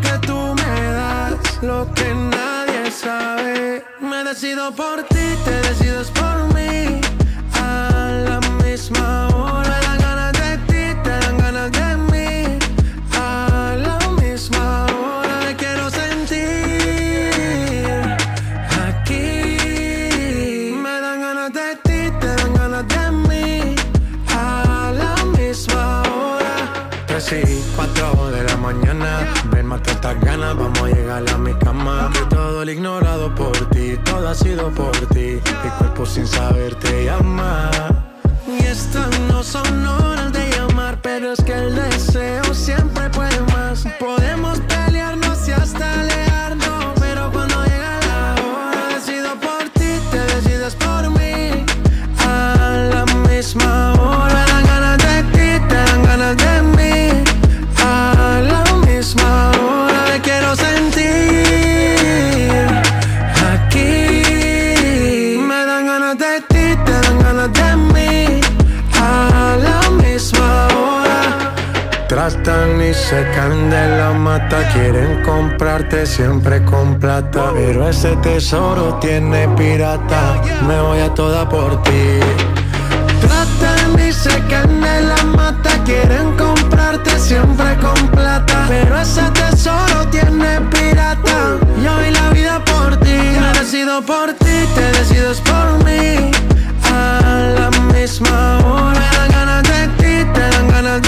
que tú me das, lo que nadie sabe. Me decido por ti, te decides por mí. Sido por ti. Mi cuerpo sin saber te llama. Y estas no son se caen de la mata, quieren comprarte siempre con plata. Pero ese tesoro tiene pirata, me voy a toda por ti. Tratan y se caen de la mata, quieren comprarte siempre con plata. Pero ese tesoro tiene pirata, yo vi la vida por ti. Me decido por ti, te decides por mí. A la misma hora, me dan ganas de ti, te dan ganas de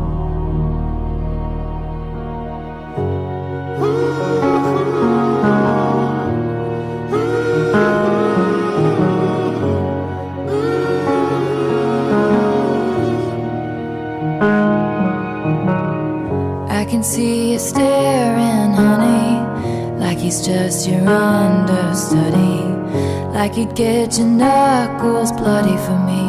Your understudy, like you'd get your knuckles bloody for me.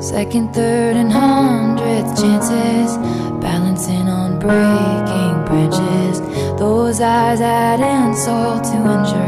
Second, third, and hundredth chances, balancing on breaking branches. Those eyes add insult to injury.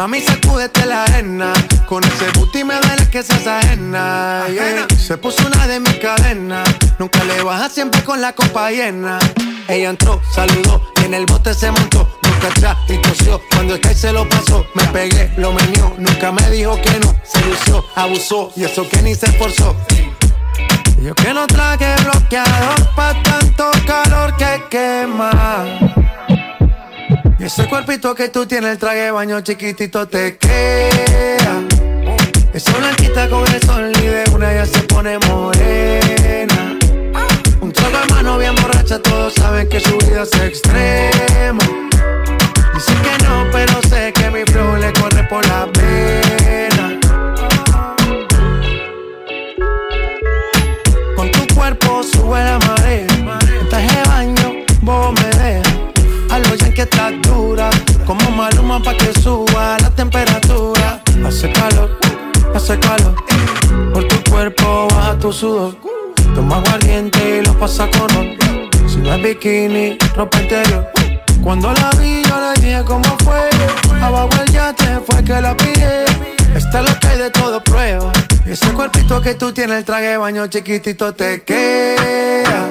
Mami, sacúdete la arena. Con ese booty me duele que seas ajena. Yeah. Se puso una de mis cadenas. Nunca le baja siempre con la copa llena. Ella entró, saludó y en el bote se montó. Nunca atrás y tosió. Cuando el que se lo pasó, me pegué, lo menió. Nunca me dijo que no. Se lució, abusó y eso que ni se esforzó. Yo que no traje bloqueador pa' tanto calor que quema. Y ese cuerpito que tú tienes, el traje baño chiquitito te queda. Esa blanquita con el sol de una ya se pone morena. Un trago de mano bien borracha, todos saben que su vida es extrema. Dicen que no, pero sé que mi flow le corre por la pena. Que estás dura. Como maluma pa' que suba la temperatura. Hace calor, hace calor. Por tu cuerpo baja tu sudor. Toma aguardiente y lo pasa con ron. Si no es bikini, ropa interior. Cuando la vi, yo le dije cómo fue. Abajo el yate fue que la pillé. Está lo que hay de todo prueba. Ese cuerpito que tú tienes, el traje baño chiquitito te queda.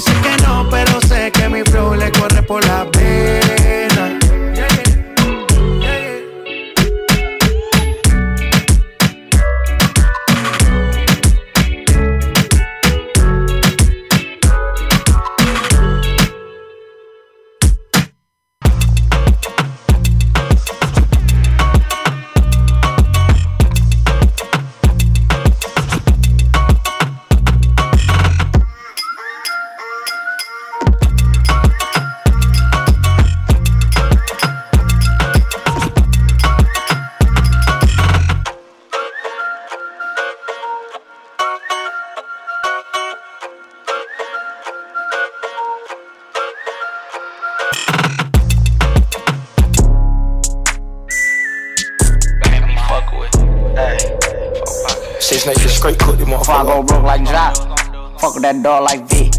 Dicen que no, pero sé that dog like V.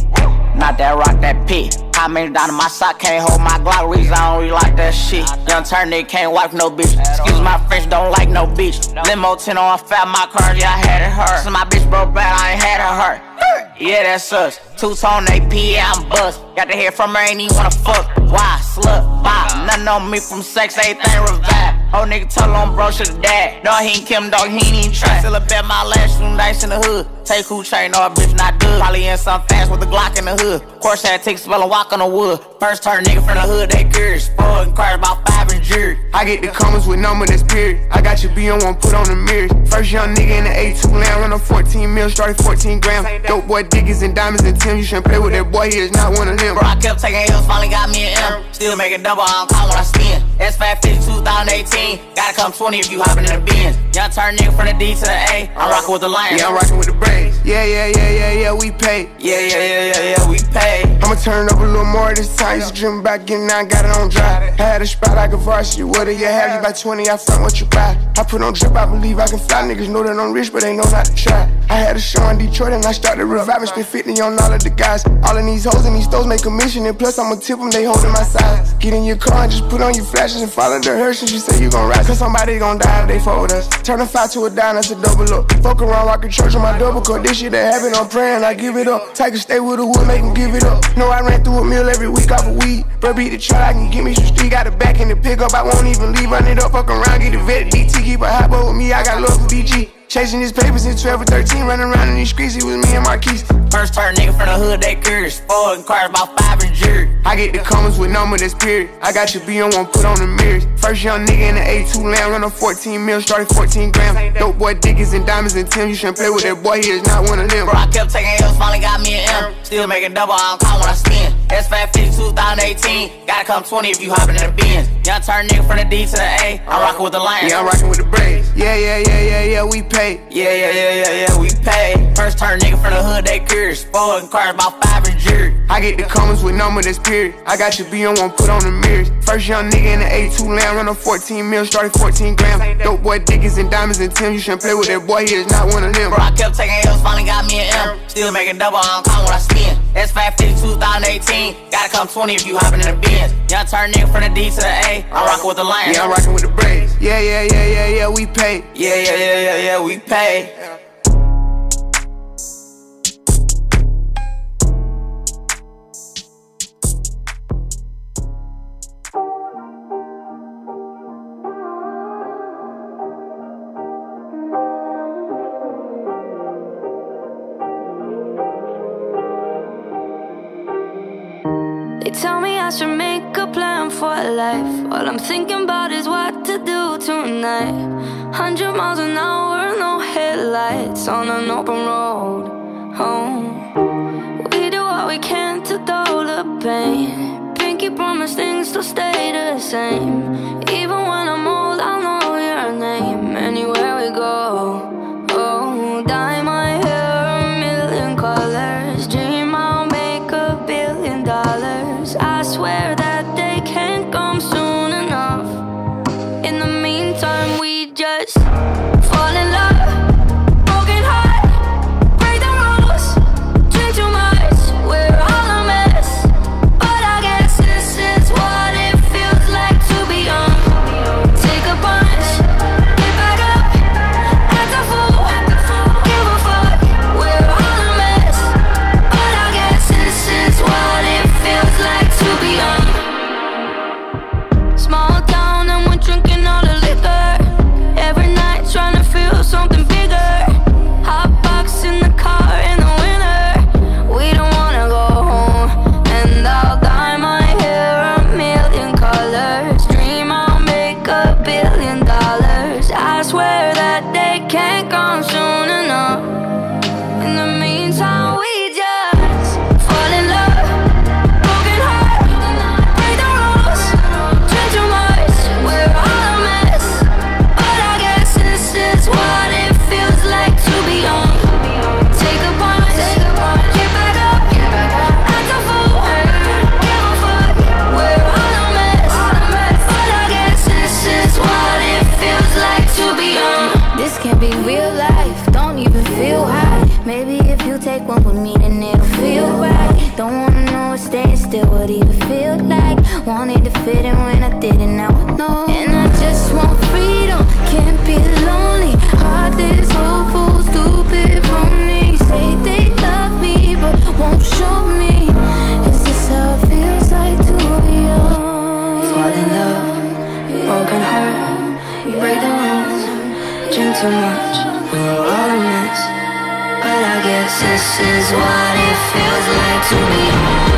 Not that rock, that P. How many down in my sock can't hold my Glock? Reason I don't really like that shit. Young turn nigga can't wipe no bitch. Excuse my French, don't like no bitch. Limo 10 on fat, my car, yeah, I had it hurt. So my bitch broke bad, I ain't had it hurt. Yeah, that's us. Two tone AP, I'm bust. Got to hear from her, ain't even wanna fuck. Why? Slut, bop. Nothing on me from sex, everything revive. Oh, nigga, tell on bro, should've died. No, he ain't Kim, dog, he ain't even try. Still a bet my last room dice in the hood. Take who chain, a bitch not good. Probably in some fast with a Glock in the hood. Course had take spell and walk on the wood. First turn nigga from the hood, they curious. Spoiled and cried about five and jury. I get the comments with number that's period. I got your B on one, put on the mirrors. First young nigga in the A2 land, run a 14 mil, started 14 grams. Dope boy diggies and diamonds and Tim. You shouldn't play with that boy, he is not one of them. Bro, I kept taking L's, finally got me an M. Still making double, I don't call when I spin. S550, 2000 2018. Gotta come 20 if you hopping in the Benz. Young turn nigga from the D to the A. I'm uh, rocking with the Lions. Yeah, I'm rocking with the Braves. Yeah, yeah, yeah, yeah, yeah, we pay. Yeah, yeah, yeah, yeah, yeah, we pay. I'ma turn up a little more this time. Used to dream about getting out, got it on dry. I had a spot like a varsity. What do you have? You buy 20, I front what you buy. I put on drip, I believe I can fly. Niggas know that I'm rich, but they know not to try. I had a show in Detroit and I started reviving. Spent 50 on all of the guys. All of these hoes and these stores make a mission. And plus, I'ma tip them, they holding my size. Get in your car and just put on your flashes and follow the hearse. And you say you gon' ride. Cause somebody gon' die if they fuck with us. Turn a five to a dime, that's a double up. Fuck around, rockin' church on my double cut. This shit that happen, I'm praying, I give it up. Take a stay with the wood, make them give it up. Know I ran through a meal every week off of weed. Bro, beat the truck, I can give me some street. Got a back in the pickup, I won't even leave. Run it up, fuck around, get the vet. DT, keep a hot with me, I got love for BG. Chasing his papers in 12 or 13, running around in these streets, he was me and Marquise. First turn nigga from the hood, they curious. Four and cars, about five and jury. I get the comments with number that's period. I got your B on one, put on the mirrors. First young nigga in the A2 land, run a 14 mil, started 14 grams. Dope boy, Dickies and diamonds and Tim. You shouldn't play with that boy, he is not one of them. Bro, I kept taking L's, finally got me an M. Still making double, I don't call when I spin. S550 2018, gotta come 20 if you hoppin' in the Benz. Young turn nigga from the D to the A, I'm rocking with the Lions. Yeah, I'm rocking with the Braves. Yeah, yeah, yeah, yeah, yeah, we pay. Yeah, yeah, yeah, yeah, yeah, we pay. First turn nigga from the hood, they curious. Four and cars, about five and jury. I get the comments with number that's period. I got your B on one, put on the mirrors. First young nigga in the A2 land, run a 14 mil, started 14 grams. Dope boy, Dickies and diamonds and Tim. You shouldn't play with that boy, he is not one of them. Bro, I kept taking L's, finally got me an M. Still making double, I don't call when I spin. S550 2018, gotta come 20 if you hopping in the Benz. Young turn nigga from the D to the A, I'm rocking with the Lions. Yeah, I'm rocking with the Braves. Yeah, yeah, yeah, yeah, yeah, we pay. Yeah, yeah, yeah, yeah, yeah, we pay. They tell me I should make a plan for life. All I'm thinking about is what to do tonight. Hundred miles an hour, no headlights on an open road. Home. we do what we can to dull the pain. Pinky promise things to stay the same. Even when I'm old, I'll know your name anywhere we go. Too much, we're all a mess. But I guess this is what it feels like to be young.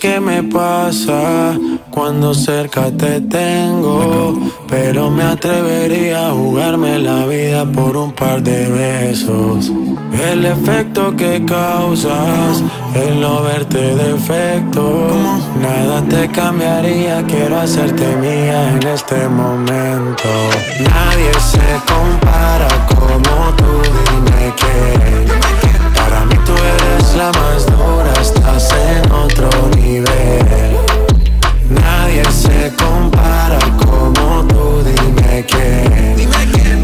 Qué me pasa cuando cerca te tengo, pero me atrevería a jugarme la vida por un par de besos. El efecto que causas, el no verte defecto, nada te cambiaría, quiero hacerte mía en este momento. Nadie se compara como tú, dime que para mí tú eres la más dura, en otro nivel. Nadie se compara como tú, dime que.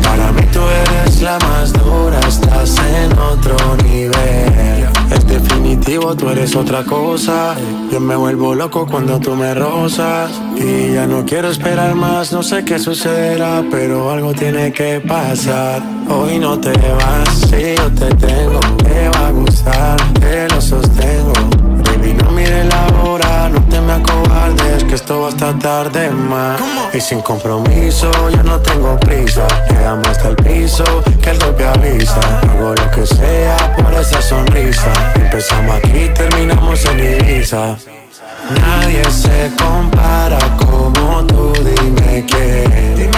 Para mí tú eres la más dura, estás en otro nivel. Es definitivo, tú eres otra cosa. Yo me vuelvo loco cuando tú me rozas. Y ya no quiero esperar más, no sé qué sucederá, pero algo tiene que pasar. Hoy no te vas, si yo te tengo, te va a gustar, te lo sostengo. Esto va hasta tarde más. Y sin compromiso, yo no tengo prisa. Llegamos hasta el piso, que el golpe avisa. Hago lo que sea por esa sonrisa. Empezamos aquí, terminamos en Ibiza. Nadie se compara como tú, dime que.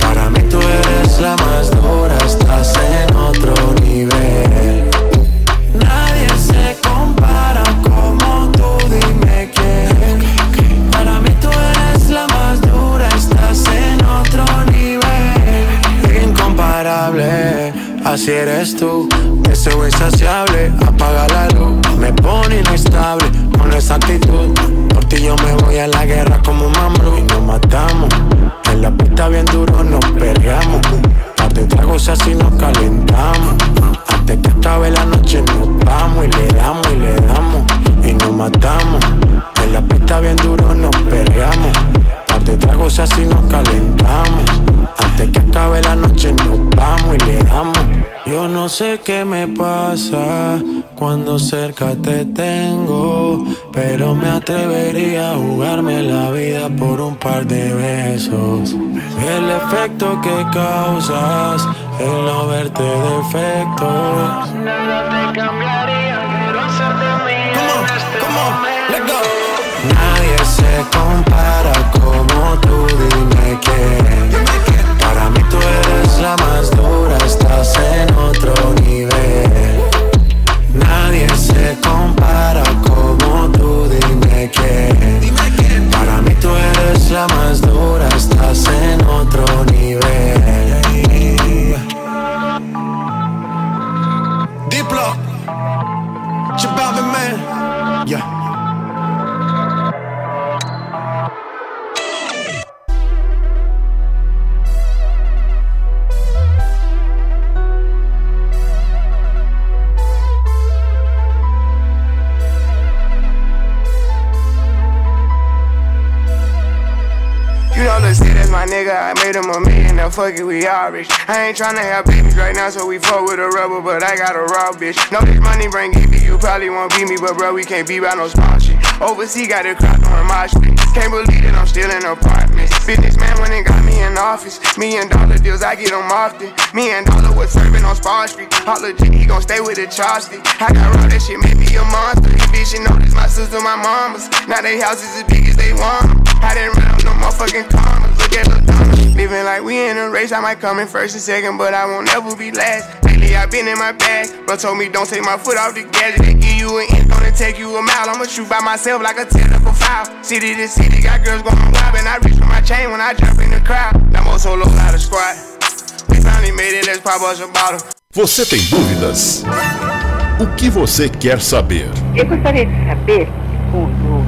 Para mí tú eres la más dura, estás en otro nivel. Así eres tú. Deseo insaciable, apaga la luz. Me pone inestable con esa actitud. Por ti yo me voy a la guerra como mambrú y nos matamos. En la pista bien duro nos peleamos. Par de tragos así nos calentamos. Antes que acabe la noche nos vamos y le damos y le damos y nos matamos. En la pista bien duro nos peleamos. De tragos así nos calentamos. Antes que acabe la noche nos vamos y le damos. Yo no sé qué me pasa cuando cerca te tengo, pero me atrevería a jugarme la vida por un par de besos. El efecto que causas, el no verte defectos. Nada te cambiaría, quiero hacerte mía en este momento. Nadie se compara tú, dime que Para mí tú eres la más dura, estás en otro nivel. Nadie se compara como tú, dime que Para mí tú eres la más dura, estás en otro nivel fuck it, we all rich. I ain't tryna have babies right now, so we fuck with a rubber, but I got a raw bitch. No, this money bring me, you probably won't beat me, but bro, we can't be by no small shit. Overseas got a crowd on my street. Can't believe that I'm still in apartments. Businessman went and got me in office. Million dollar deals, I get them often. Me and Dollar was serving on Spar Street. Holla G, he gon' stay with the chopstick. I got raw, that shit made me a monster. These bitch, you know this my sister, my mama's. Now they houses as big as they want. I didn't run no motherfucking commas. Look at the dummies. Living like we in a race. I might come in first and second, but I won't ever be last. Lately I been in my bag, but told me don't take my foot off the gas. They give you an inch, gonna take you a mile. I'ma shoot by myself like a technical foul. City to city, got girls going wild, and I reach for my chain when I jump in the crowd. Lambo solo out of squad. We finally made it, let's pop us a bottle. Você tem dúvidas? O que você quer saber? Eu gostaria de saber,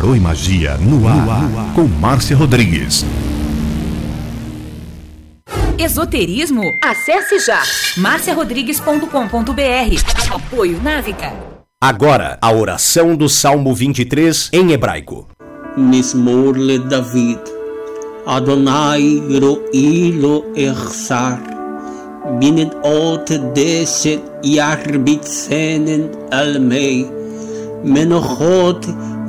Tarô e Magia no ar, no ar. com Márcia Rodrigues. Esoterismo? Acesse já marciarodrigues.com.br. Apoio Návica. Agora, a oração do Salmo 23 em hebraico. Mismor le David. Adonai ro'i lo echsar. Binnen ot deset yarbitzenen almei. Menochot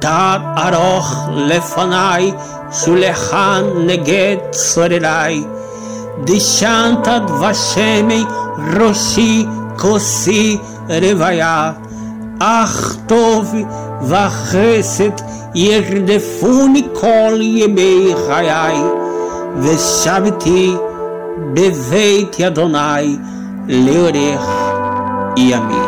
Tad aroch lefanai, shulechan neget sorerai. Dishantad vashemei, roshi kosi revaya. Ach tov vachesed yerdefuni kol yemei chayai. Veshaviti beveit Adonai leorech yamim.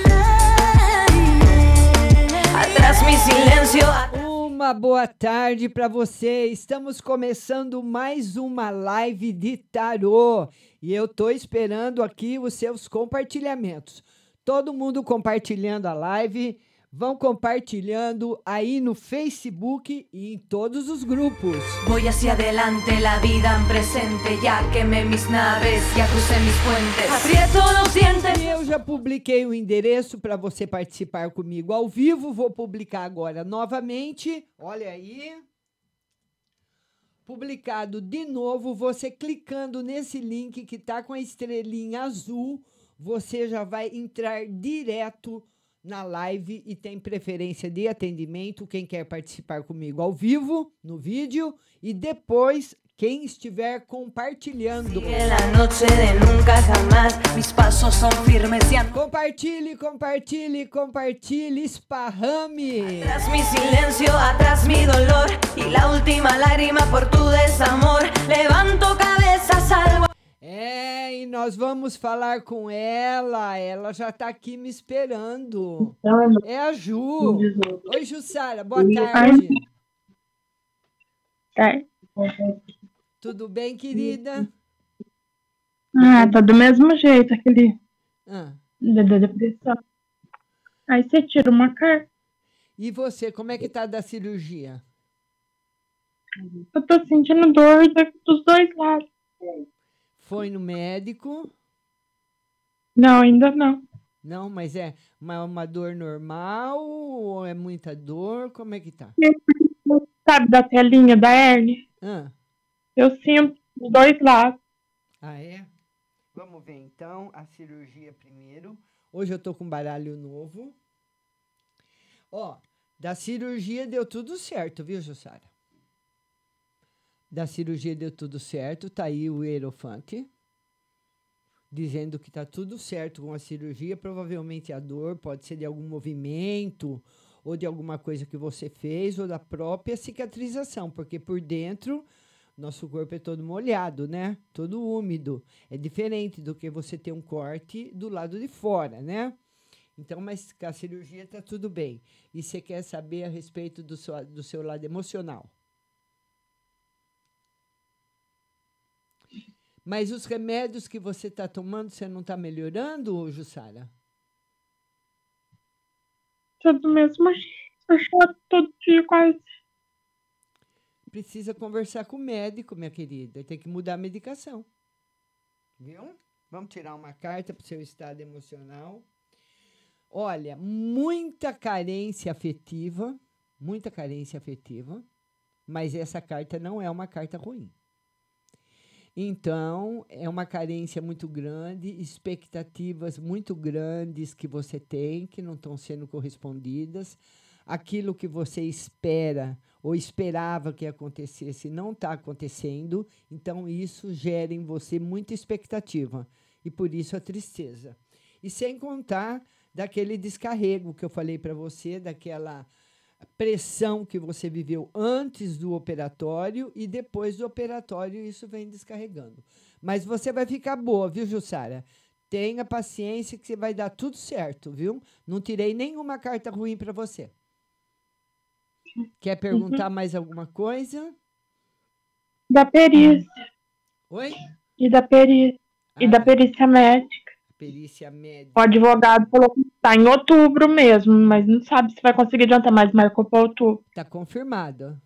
Uma boa tarde para você. Estamos começando mais uma live de tarô e eu tô esperando aqui os seus compartilhamentos. Todo mundo compartilhando a live, vão compartilhando aí no Facebook e em todos os grupos. Voy hacia adelante, la vida en presente. Ya quemé mis naves, ya crucé mis puentes. Aprieto los dientes. Eu já publiquei o endereço para você participar comigo ao vivo. Vou publicar agora novamente. Olha aí. Publicado de novo, você clicando nesse link que tá com a estrelinha azul, você já vai entrar direto na live e tem preferência de atendimento. Quem quer participar comigo ao vivo, no vídeo, e depois quem estiver compartilhando. Compartilhe, compartilhe, compartilhe, esparrame. Atrás mi silencio, atrás mi dolor. Y la última lágrima por tu desamor. Levanto cabeza, salvo. É, e nós vamos falar com ela. Ela já tá aqui me esperando. É a Ju. Oi, Jussara, boa tarde. Tá. Tudo bem, querida? Ah, tá do mesmo jeito, aquele Ah, da da depressão. Aí você tira uma carta. E você, como é que tá da cirurgia? Eu tô sentindo dor dos dois lados. Foi no médico? Não, ainda não. Não, mas é uma, uma dor normal ou é muita dor? Como é que tá? Sabe da telinha da hernia? Ah, Eu sinto dos dois lados. ah, é? Vamos ver então a cirurgia primeiro. Hoje eu tô com baralho novo. Ó, da cirurgia deu tudo certo, viu, Jussara? Da cirurgia deu tudo certo, tá aí o hierofante dizendo que tá tudo certo com a cirurgia. Provavelmente a dor pode ser de algum movimento ou de alguma coisa que você fez ou da própria cicatrização, porque por dentro nosso corpo é todo molhado, né? Todo úmido. É diferente do que você ter um corte do lado de fora, né? Então, mas com a cirurgia tá tudo bem. E você quer saber a respeito do seu, do seu lado emocional? Mas os remédios que você está tomando, você não está melhorando, Jussara? Tá do mesmo. Eu choro todo dia quase. precisa conversar com o médico, minha querida. Tem que mudar a medicação. Viu? Vamos tirar uma carta para o seu estado emocional. Olha, muita carência afetiva, muita carência afetiva, mas essa carta não é uma carta ruim. Então, é uma carência muito grande, expectativas muito grandes que você tem que não estão sendo correspondidas. Aquilo que você espera ou esperava que acontecesse não está acontecendo, então isso gera em você muita expectativa e por isso a tristeza. E sem contar daquele descarrego que eu falei para você, daquela pressão que você viveu antes do operatório e depois do operatório isso vem descarregando. Mas você vai ficar boa, viu, Jussara? Tenha paciência que você vai dar tudo certo, viu? Não tirei nenhuma carta ruim para você. Quer perguntar uhum. mais alguma coisa? Da perícia. Oi? E da perícia. Ah, e da perícia médica. Perícia médica. O advogado falou que está em outubro mesmo, mas não sabe se vai conseguir adiantar mais, marcou para outubro. Está confirmado.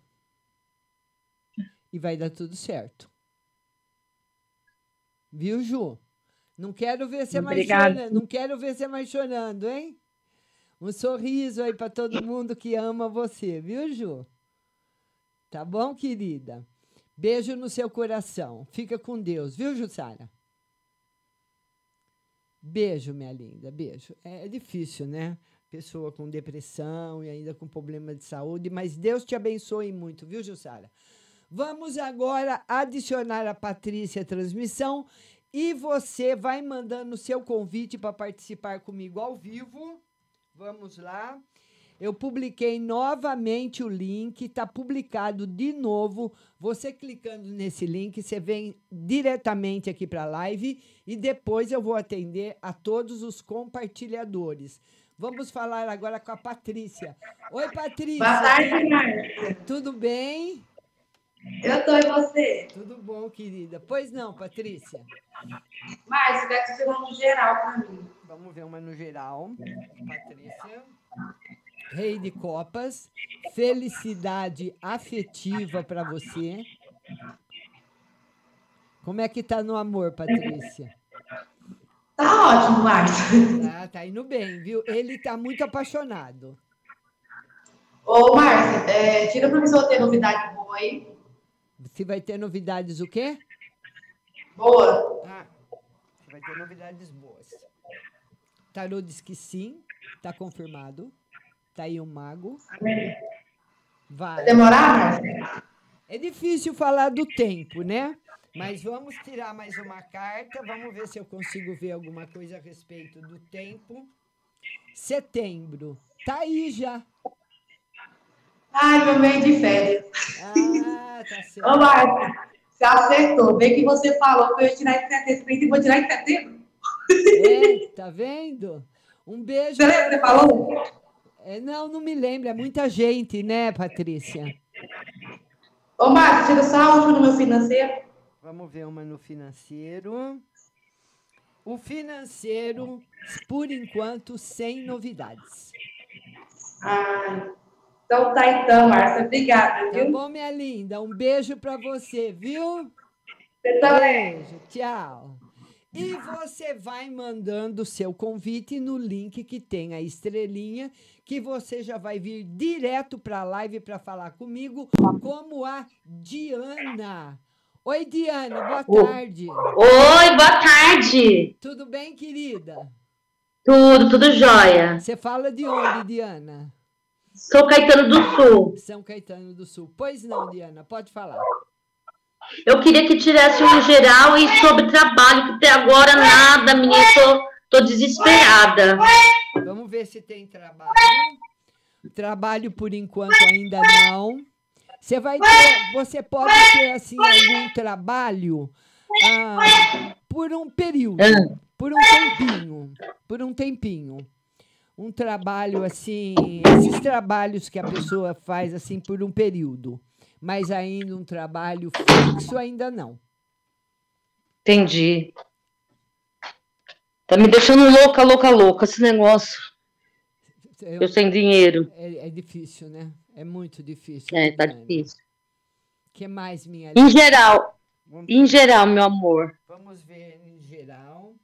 E vai dar tudo certo. Viu, Ju? Não quero ver você mais chorando. Não quero ver você mais chorando, hein? Um sorriso aí para todo mundo que ama você, viu, Ju? Tá bom, querida? Beijo no seu coração. Fica com Deus, viu, Jussara? Beijo, minha linda, beijo. É, é difícil, né? Pessoa com depressão e ainda com problema de saúde, mas Deus te abençoe muito, viu, Jussara? Vamos agora adicionar a Patrícia à transmissão e você vai mandando o seu convite para participar comigo ao vivo Vamos lá. Eu publiquei novamente o link, está publicado de novo. Você clicando nesse link, você vem diretamente aqui para a live e depois eu vou atender a todos os compartilhadores. Vamos falar agora com a Patrícia. Oi, Patrícia. Boa tarde, Márcia. Tudo bem? Eu tô e você? Tudo bom, querida. Pois não, Patrícia. Márcia, vai te uma no geral para mim. Vamos ver uma no geral. Patrícia. Rei de Copas. Felicidade afetiva para você. Como é que tá no amor, Patrícia? Tá ótimo, Márcia. Tá, tá indo bem, viu? Ele tá muito apaixonado. Ô, Márcia, é, tira pra mim se eu ter novidade boa aí. Se vai ter novidades o quê? Boa. Ah, vai ter novidades boas. Tarô diz que sim, tá confirmado. Tá aí um mago. Vai. vai demorar, Márcia? É difícil falar do tempo, né? Mas vamos tirar mais uma carta. Vamos ver se eu consigo ver alguma coisa a respeito do tempo. Setembro. Tá aí já. Ai, meu meio de férias. Ah, tá certo. Ô, Marta, você acertou. Bem que você falou que eu ia tirar em setembro. e vou tirar em setembro. É, tá vendo? Um beijo. Você lembra que você falou? É, não, não me lembro. É muita gente, né, Patrícia? Ô, Marta, tira só a última no meu financeiro. Vamos ver uma no financeiro. O financeiro, por enquanto, sem novidades. Ai. Então tá então, Márcia. Obrigada, viu? Tá bom, minha linda. Um beijo para você, viu? Você também. Beijo, tchau. E você vai mandando o seu convite no link que tem a estrelinha, que você já vai vir direto para a live para falar comigo, como a Diana. Oi, Diana, boa tarde. Oi, boa tarde. Tudo bem, querida? Tudo, tudo jóia. Você fala de onde, Diana? Sou Caetano do Sul. São Caetano do Sul. Pois não, Diana, pode falar. Eu queria que tirasse um geral e sobre trabalho, que até agora nada, minha, tô, tô desesperada. Vamos ver se tem trabalho. Trabalho por enquanto ainda não. Você vai ter, você pode ter assim algum trabalho ah, por um período, ah. por um tempinho, por um tempinho um trabalho assim, esses trabalhos que a pessoa faz assim por um período, mas ainda um trabalho fixo ainda não. Entendi. Tá me deixando louca, louca, louca esse negócio. Eu, eu sem dinheiro. É, é, difícil, né? É muito difícil. É, tá difícil. que mais, minha Em geral. Em geral, meu amor. Vamos ver em geral.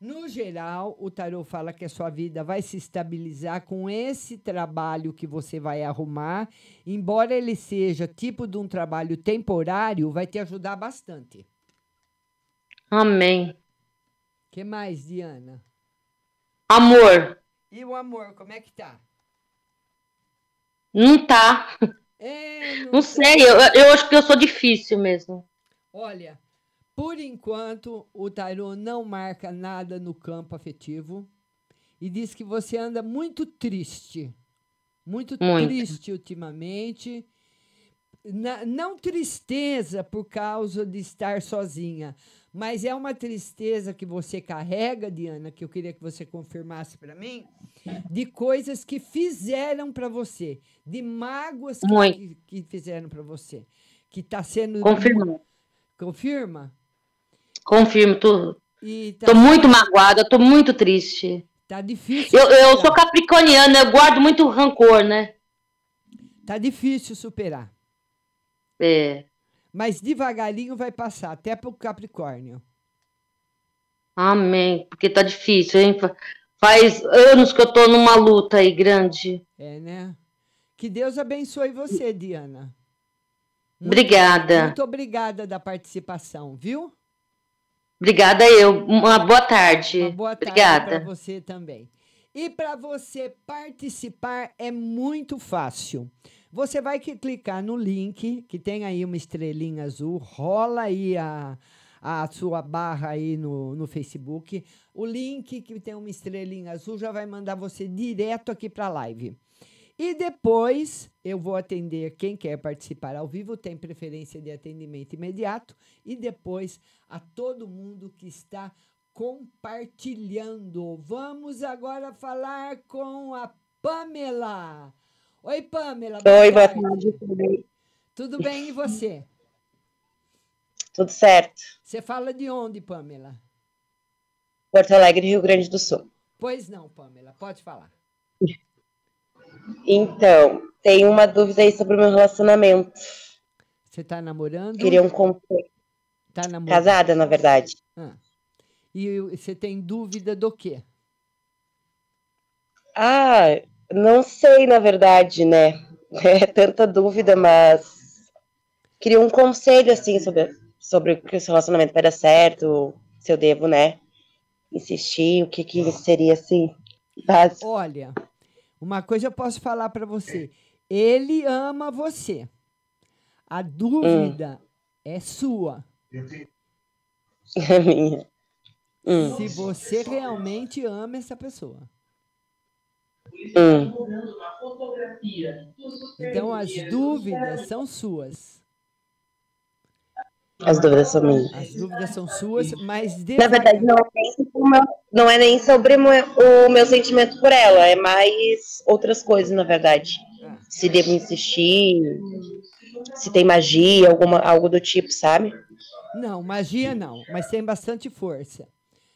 No geral, o tarô fala que a sua vida vai se estabilizar com esse trabalho que você vai arrumar. Embora ele seja tipo de um trabalho temporário, vai te ajudar bastante. Amém. que mais, Diana? Amor. E o amor, como é que tá? Não tá. É, Não sei, eu, eu acho que eu sou difícil mesmo. Olha, por enquanto, o tarô não marca nada no campo afetivo e diz que você anda muito triste. Muito, Muito. triste ultimamente. Na- não tristeza por causa de estar sozinha, mas é uma tristeza que você carrega, Diana, que eu queria que você confirmasse para mim, de coisas que fizeram para você, de mágoas que, que fizeram para você, que está sendo Confirma. Confirma? Confirmo, tô, tá, tô muito magoada, tô muito triste. tá difícil. Eu, eu sou capricorniana, eu guardo muito rancor, né? Tá difícil superar. É. Mas devagarinho vai passar, até pro Capricórnio. Amém. Porque tá difícil, hein? Fa- Faz anos que eu tô numa luta aí grande. É, né? Que Deus abençoe você, Diana. Obrigada. Muito obrigada da participação, viu? Obrigada eu. Uma boa tarde. Uma boa tarde para você também. E para você participar é muito fácil. Você vai que clicar no link, que tem aí uma estrelinha azul, rola aí a, a sua barra aí no, no Facebook. O link que tem uma estrelinha azul já vai mandar você direto aqui para a live. E depois eu vou atender quem quer participar ao vivo, tem preferência de atendimento imediato. E depois a todo mundo que está compartilhando. Vamos agora falar com a Pamela. Oi, Pamela. Oi, boa tarde, tudo bem? Tudo bem e você? Tudo certo. Você fala de onde, Pamela? Porto Alegre, Rio Grande do Sul. Pois não, Pamela, pode falar. Então, tenho uma dúvida aí sobre o meu relacionamento. Você está namorando? Queria um conselho. Tá namorando? Casada, na verdade. Ah. E você tem dúvida do quê? Ah, não sei, na verdade, né? É tanta dúvida, mas queria um conselho, assim, sobre, sobre que o relacionamento vai dar certo, se eu devo, né, insistir, o que que seria, assim, básico. Olha, uma coisa eu posso falar para você. Ele ama você. A dúvida é sua. É minha. Hum. Se você realmente ama essa pessoa. Hum. Então as dúvidas são suas. As dúvidas são minhas. As dúvidas são suas, mas Na verdade, não é nem sobre, o meu, não é nem sobre o meu, o meu sentimento por ela, é mais outras coisas, na verdade. Se devo insistir, se tem magia, alguma, algo do tipo, sabe? Não, magia não, mas tem bastante força.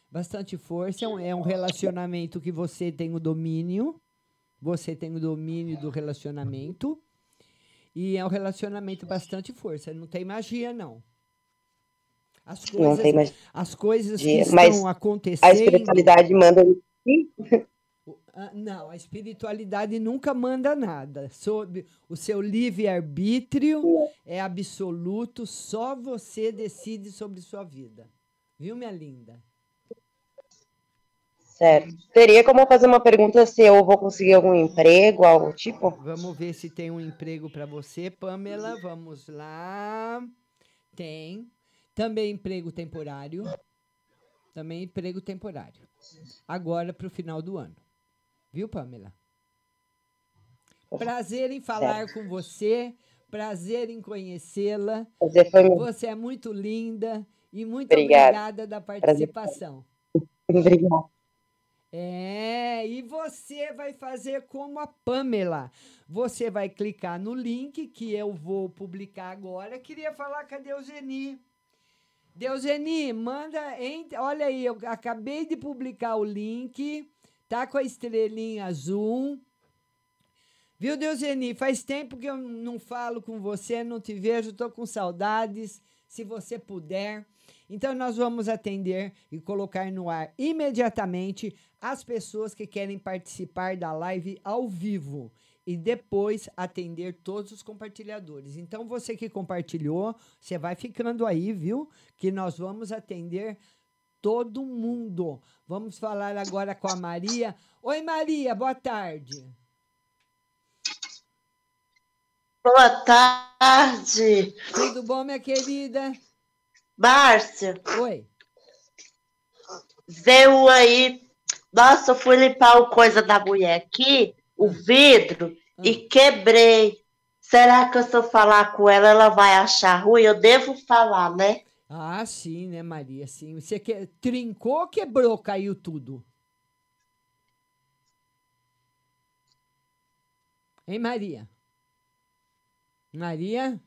Bastante força, é um, é um relacionamento que você tem o domínio, você tem o domínio do relacionamento, e é um relacionamento bastante força, não tem magia não. As Não coisas, tem magia. as coisas que estão mas acontecendo... A espiritualidade manda. Ah, Não, a espiritualidade nunca manda nada. Sob o seu livre-arbítrio é absoluto, só você decide sobre sua vida. Viu, minha linda? Certo. Teria como fazer uma pergunta se eu vou conseguir algum emprego, algo tipo? Vamos ver se tem um emprego para você, Pamela. Vamos lá. Tem. Também emprego temporário. Também emprego temporário. Agora para o final do ano. Viu, Pamela? Prazer em falar Certo. com você. Prazer em conhecê-la. Você é muito linda e muito Obrigada. obrigada da Prazer. participação. Obrigada. É, e você vai fazer como a Pamela. Você vai clicar no link que eu vou publicar agora. Queria falar com a Deuseni. Deuseni, manda. ent- Olha aí, eu acabei de publicar o link. Tá com a estrelinha azul. Viu, Deuseni? Faz tempo que eu não falo com você, não te vejo, tô com saudades. Se você puder. Então, nós vamos atender e colocar no ar imediatamente as pessoas que querem participar da live ao vivo e depois atender todos os compartilhadores. Então, você que compartilhou, você vai ficando aí, viu? Que nós vamos atender todo mundo. Vamos falar agora com a Maria. Oi, Maria, boa tarde. Boa tarde. Tudo bom, minha querida? Márcia. Oi. Veio aí. Nossa, eu fui limpar o coisa da mulher aqui, o vidro, e quebrei. Será que eu se eu falar com ela, ela vai achar ruim? Eu devo falar, né? Ah, sim, né, Maria? Sim. Você que... trincou ou quebrou, caiu tudo? Hein, Maria? Maria?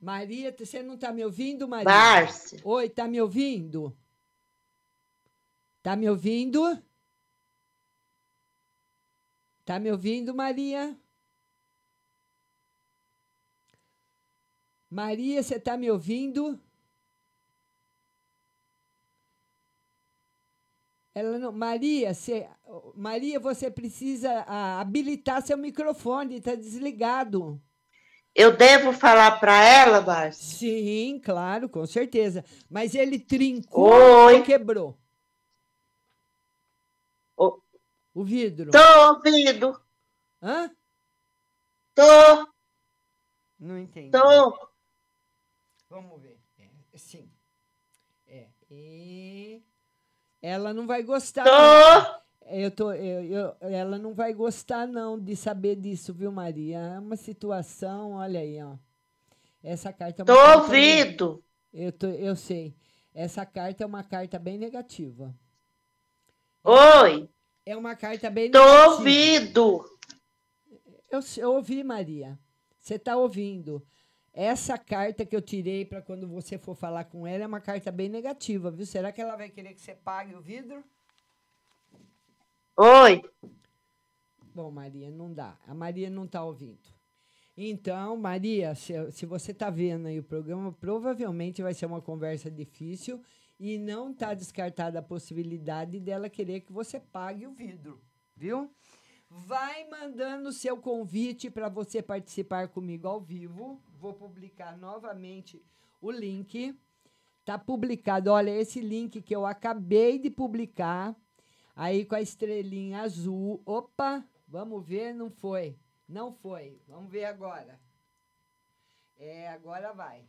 Maria, você não está me ouvindo, Maria? Márcia. Oi, tá me ouvindo? Tá me ouvindo? Tá me ouvindo, Maria? Maria, você tá me ouvindo? Ela não, Maria, você, Maria, você precisa ah, habilitar seu microfone, está desligado. Eu devo falar para ela, Márcia? Sim, claro, com certeza. Mas ele trincou Oi. ou quebrou? Ô. O vidro. Tô ouvindo. Hã? Tô. Não entendi. Tô. Vamos ver. É, sim. É. E... Ela não vai gostar. Tô. não. Eu tô, eu, eu- ela não vai gostar, não, de saber disso, viu, Maria? É uma situação, olha aí, ó. Essa carta é uma Tô carta ouvindo. Eu, tô, eu sei. Essa carta é uma carta bem negativa. Oi. É uma carta bem Tô ouvindo. Eu, eu ouvi, Maria. Você está ouvindo. Essa carta que eu tirei para quando você for falar com ela é uma carta bem negativa, viu? Será que ela vai querer que você pague o vidro? Oi. Bom, Maria, não dá. A Maria não está ouvindo. Então, Maria, se, se você está vendo aí o programa, provavelmente vai ser uma conversa difícil e não está descartada a possibilidade dela querer que você pague o vidro, viu? Vai mandando seu convite para você participar comigo ao vivo. Vou publicar novamente o link. Tá publicado, olha, esse link que eu acabei de publicar, aí com a estrelinha azul. Opa, vamos ver, não foi. Não foi. Vamos ver agora. É, agora vai.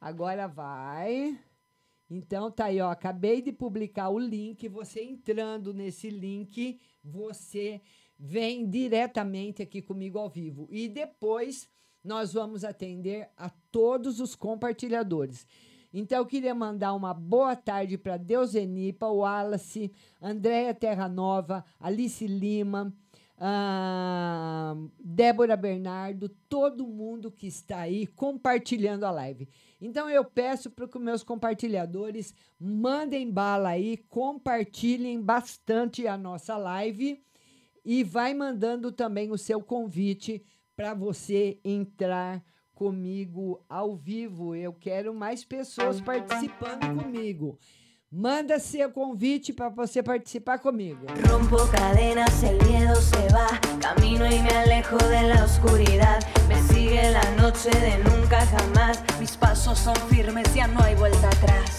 Agora vai. Então tá aí, ó. Acabei de publicar o link. Você entrando nesse link, você vem diretamente aqui comigo ao vivo. E depois nós vamos atender a todos os compartilhadores. Então eu queria mandar uma boa tarde para Deusenipa, Wallace, Andréia Terra Nova, Alice Lima, ah, Débora Bernardo, todo mundo que está aí compartilhando a live. Então eu peço para que meus compartilhadores mandem bala aí, compartilhem bastante a nossa live e vai mandando também o seu convite para você entrar comigo ao vivo. Eu quero mais pessoas participando comigo. Manda seu convite para você participar comigo. Rompo cadenas, el miedo se va. Camino y me alejo de la oscuridad. Me sigue la noche de nunca jamás. Mis pasos son firmes, ya no hay vuelta atrás.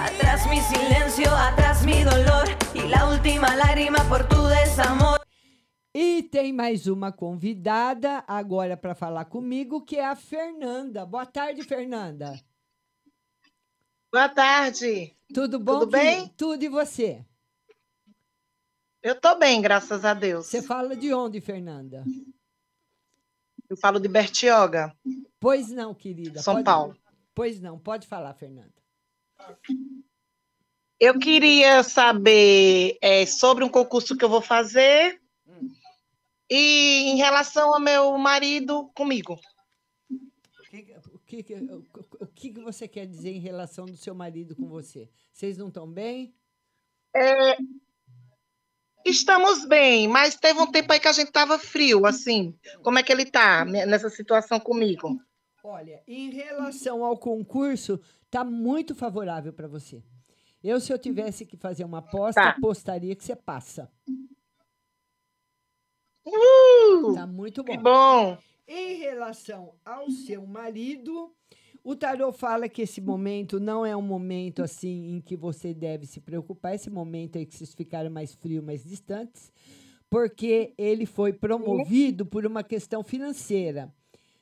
Atrás mi silencio, atrás mi dolor. Y la última lágrima por tu desamor. E tem mais uma convidada agora para falar comigo, que é a Fernanda. Boa tarde, Fernanda. Boa tarde. Tudo bom? Tudo bem? Tudo e você? Eu tô bem, graças a Deus. Você fala de onde, Fernanda? Eu falo de Bertioga. Pois não, querida. São pode- Paulo. Pois não, pode falar, Fernanda. Eu queria saber é, sobre um concurso que eu vou fazer e em relação ao meu marido comigo. O que, o que, que- o, que que você quer dizer em relação do seu marido com você? Vocês não estão bem? É, estamos bem, mas teve um tempo aí que a gente tava frio, assim. Como é que ele tá né, nessa situação comigo? Olha, em relação ao concurso, tá muito favorável para você. Eu, se eu tivesse que fazer uma aposta, Tá. apostaria que você passa. Uh, tá muito bom. que bom. Em relação ao seu marido, o tarô fala que esse momento não é um momento assim em que você deve se preocupar. Esse momento aí que vocês ficaram mais frios, mais distantes, porque ele foi promovido por uma questão financeira.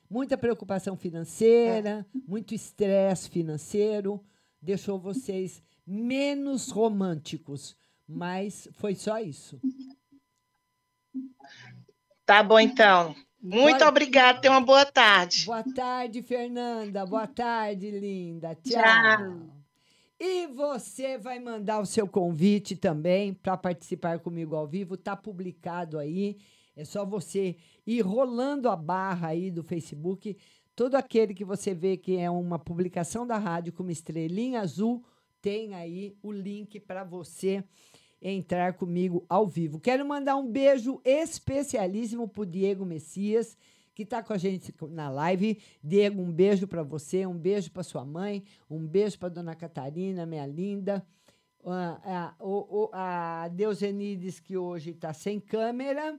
Muita preocupação financeira, muito estresse financeiro, deixou vocês menos românticos. Mas foi só isso. Tá bom, então. Muito Bora. obrigada. Tenha uma boa tarde. Boa tarde, Fernanda. Boa tarde, linda. Tchau. Tchau. E você vai mandar o seu convite também para participar comigo ao vivo. Tá publicado aí. É só você ir rolando a barra aí do Facebook. Todo aquele que você vê que é uma publicação da rádio com uma estrelinha azul, tem aí o link para você entrar comigo ao vivo. Quero mandar um beijo especialíssimo pro Diego Messias, que está com a gente na live. Diego, um beijo para você, um beijo para sua mãe, um beijo para dona Catarina, minha linda. Ah, o, a Deusenides, que hoje está sem câmera.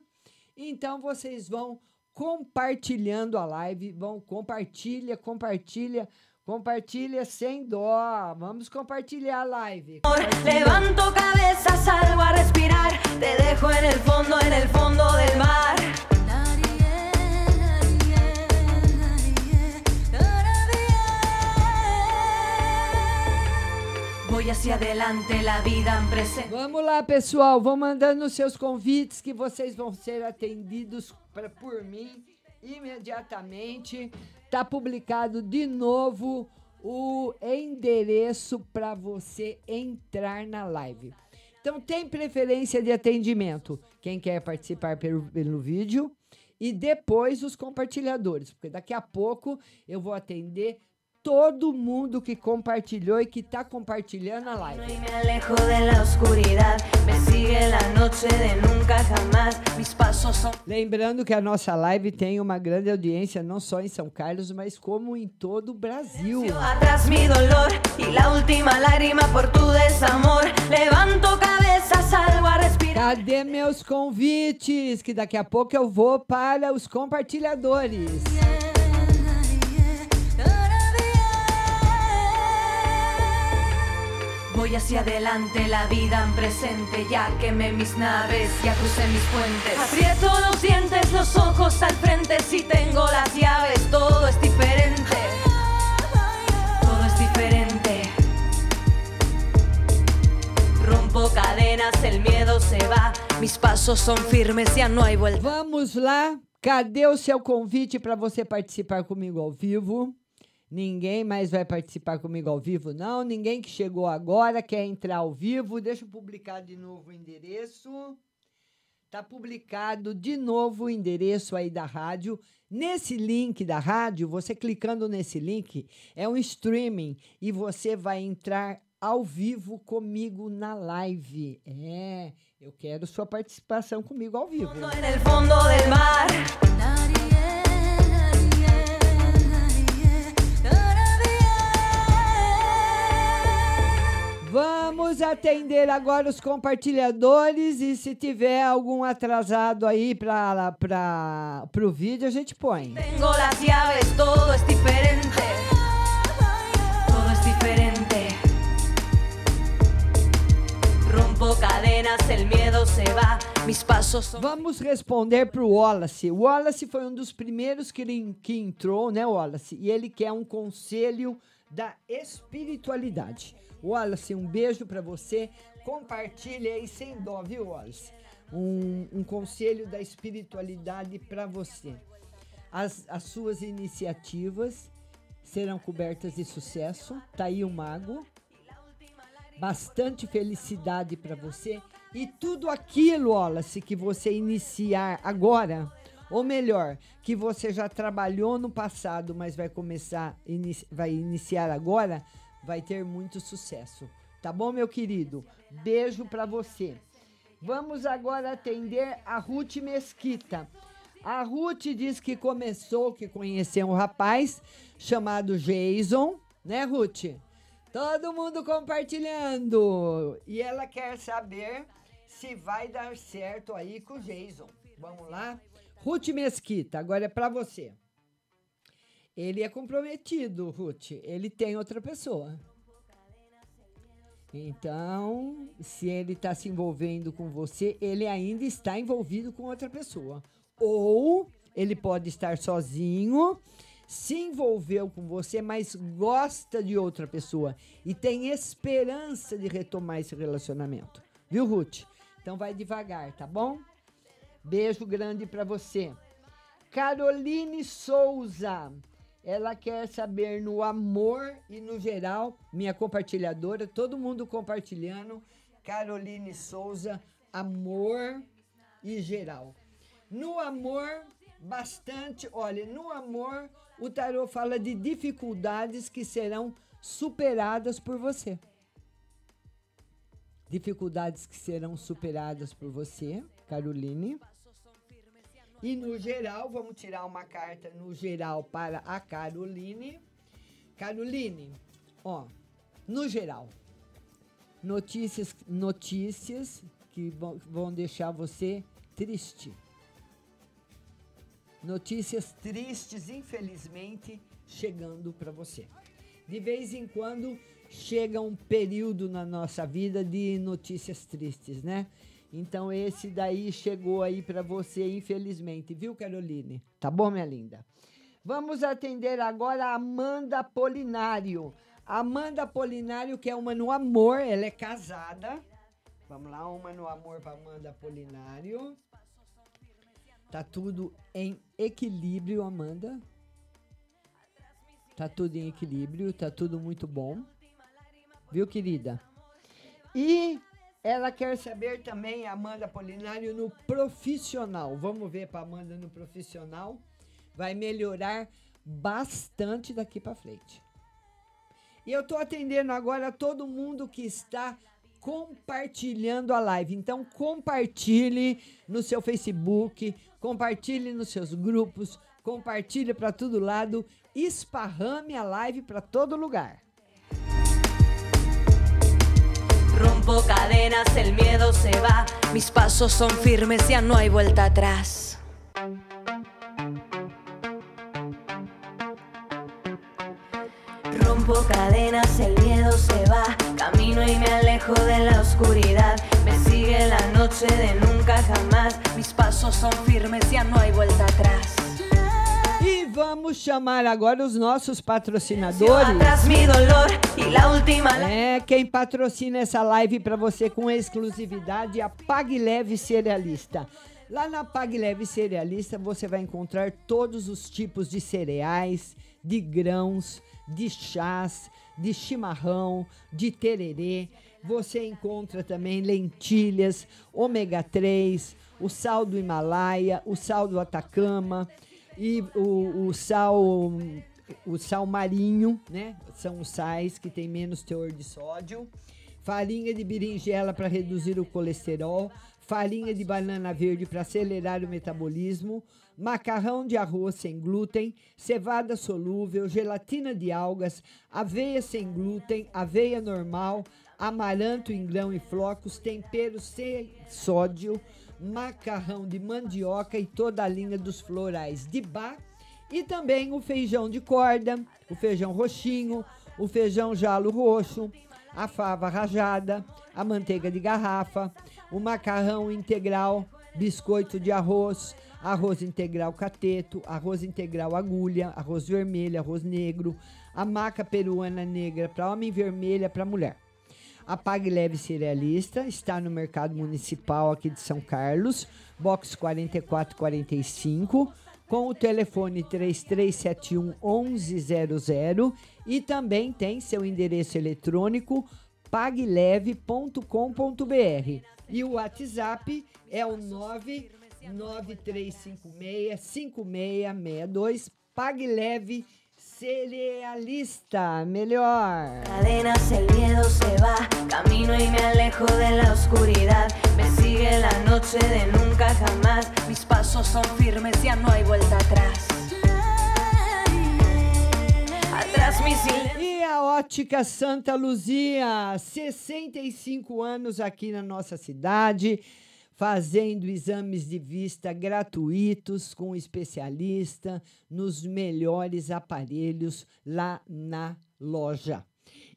Então, vocês vão compartilhando a live, vão compartilha, compartilha, compartilha sem dó. Vamos compartilhar a live. Levanto cabeza, salgo a respirar. Te dejo en el fondo, en el fondo del mar. Voy hacia adelante, la vida en presente. Vamos lá, pessoal. Vão mandando os seus convites que vocês vão ser atendidos pra, por mim imediatamente. Tá publicado de novo o endereço para você entrar na live. Então, tem preferência de atendimento. Quem quer participar pelo, pelo vídeo e depois os compartilhadores, porque daqui a pouco eu vou atender todo mundo que compartilhou e que está compartilhando a live. Lembrando que a nossa live tem uma grande audiência não só em São Carlos, mas como em todo o Brasil. Cadê meus convites? Que daqui a pouco eu vou para os compartilhadores. Voy hacia adelante, la vida en presente. Ya quemé mis naves, ya crucé mis puentes. Aprieto los dientes, los ojos al frente. Si tengo las llaves, todo es diferente. Todo es diferente. Rompo cadenas, el miedo se va. Mis pasos son firmes, ya no hay vuelta. Vamos lá. Cadê o seu convite para você participar comigo ao vivo? Ninguém mais vai participar comigo ao vivo, não. Ninguém que chegou agora quer entrar ao vivo. Deixa eu publicar de novo o endereço. Tá publicado de novo o endereço aí da rádio. Nesse link da rádio, você clicando nesse link, é um streaming e você vai entrar ao vivo comigo na live. É, eu quero sua participação comigo ao vivo. Vamos atender agora os compartilhadores e se tiver algum atrasado aí para o vídeo, a gente põe. Tengo las llaves, todo es diferente. Todo es diferente. Rompo cadenas, el miedo se va. Mis pasos son. Vamos responder para o Wallace. O Wallace foi um dos primeiros que, ele- que entrou, né, Wallace? E ele quer um conselho da espiritualidade. Wallace, um beijo para você. Compartilha aí sem dó, viu, Wallace? Um, um conselho da espiritualidade para você. As, as suas iniciativas serão cobertas de sucesso. Tá aí o mago bastante felicidade para você e tudo aquilo, Wallace, que você iniciar agora, ou melhor, que você já trabalhou no passado, mas vai começar, vai iniciar agora, vai ter muito sucesso. Tá bom, meu querido? Beijo pra você. Vamos agora atender a Ruth Mesquita. A Ruth diz que começou, que conheceu um rapaz chamado Jason, né, Ruth? Todo mundo compartilhando. E ela quer saber se vai dar certo aí com o Jason. Vamos lá? Ruth Mesquita, agora é pra você. Ele é comprometido, Ruth. Ele tem outra pessoa. Então, se ele está se envolvendo com você, ele ainda está envolvido com outra pessoa. Ou ele pode estar sozinho, se envolveu com você, mas gosta de outra pessoa e tem esperança de retomar esse relacionamento. Viu, Ruth? Então vai devagar, tá bom? Beijo grande para você. Caroline Souza. Ela quer saber no amor e no geral, minha compartilhadora, todo mundo compartilhando. Caroline Souza, amor e geral. No amor, bastante, olha, no amor, o tarô fala de dificuldades que serão superadas por você. Dificuldades que serão superadas por você, Caroline. E no geral, vamos tirar uma carta no geral para a Caroline. Caroline, ó, no geral, notícias, notícias que vão, deixar você triste. Notícias tristes, infelizmente, chegando para você. De vez em quando chega um período na nossa vida de notícias tristes, né? Então esse daí chegou aí para você, infelizmente, viu, Caroline? Tá bom, minha linda? Vamos atender agora a Amanda Polinário. Amanda Polinário, que é uma no amor, ela é casada. Vamos lá, uma no amor para Amanda Polinário. Tá tudo em equilíbrio, Amanda. Tá tudo em equilíbrio, tá tudo muito bom. Viu, querida? E ela quer saber também, Amanda Polinário, no profissional. Vamos ver para Amanda no profissional. Vai melhorar bastante daqui para frente. E eu estou atendendo agora todo mundo que está compartilhando a live. Então compartilhe no seu Facebook, compartilhe nos seus grupos, compartilhe para todo lado, esparrame a live para todo lugar. Rompo cadenas, el miedo se va, mis pasos son firmes, ya no hay vuelta atrás. Rompo cadenas, el miedo se va, camino y me alejo de la oscuridad. Me sigue la noche de nunca jamás, mis pasos son firmes, ya no hay vuelta atrás. Vamos chamar agora os nossos patrocinadores. É, quem patrocina essa live para você com exclusividade é a Pag Leve Cerealista. Lá na Pag Leve Cerealista você vai encontrar todos os tipos de cereais, de grãos, de chás, de chimarrão, de tererê. Você encontra também lentilhas, ômega 3, o sal do Himalaia, o sal do Atacama e o, o sal o sal marinho, né? São os sais que tem menos teor de sódio. Farinha de berinjela para reduzir o colesterol, farinha de banana verde para acelerar o metabolismo, macarrão de arroz sem glúten, cevada solúvel, gelatina de algas, aveia sem glúten, aveia normal, amaranto em grão e flocos, tempero sem sódio, macarrão de mandioca e toda a linha dos florais de bar e também o feijão de corda, o feijão roxinho, o feijão jalo roxo, a fava rajada, a manteiga de garrafa, o macarrão integral, biscoito de arroz, arroz integral cateto, arroz integral agulha, arroz vermelho, arroz negro, a maca peruana negra para homem vermelha para mulher. A Pag Leve Cerealista está no Mercado Municipal aqui de São Carlos, box 4445, com o telefone 3371 1100 e também tem seu endereço eletrônico pagleve.com.br. E o WhatsApp é o 99356 5662 Pagleve Cerealista, melhor. Cadenas, el miedo se va, camino y me alejo de la oscuridad. Me sigue la noche de nunca jamás. Mis pasos son firmes, ya no hay vuelta atrás. Atrás mi silencio. E a Ótica Santa Luzia, 65 anos aqui na nossa cidade, fazendo exames de vista gratuitos com especialista nos melhores aparelhos lá na loja.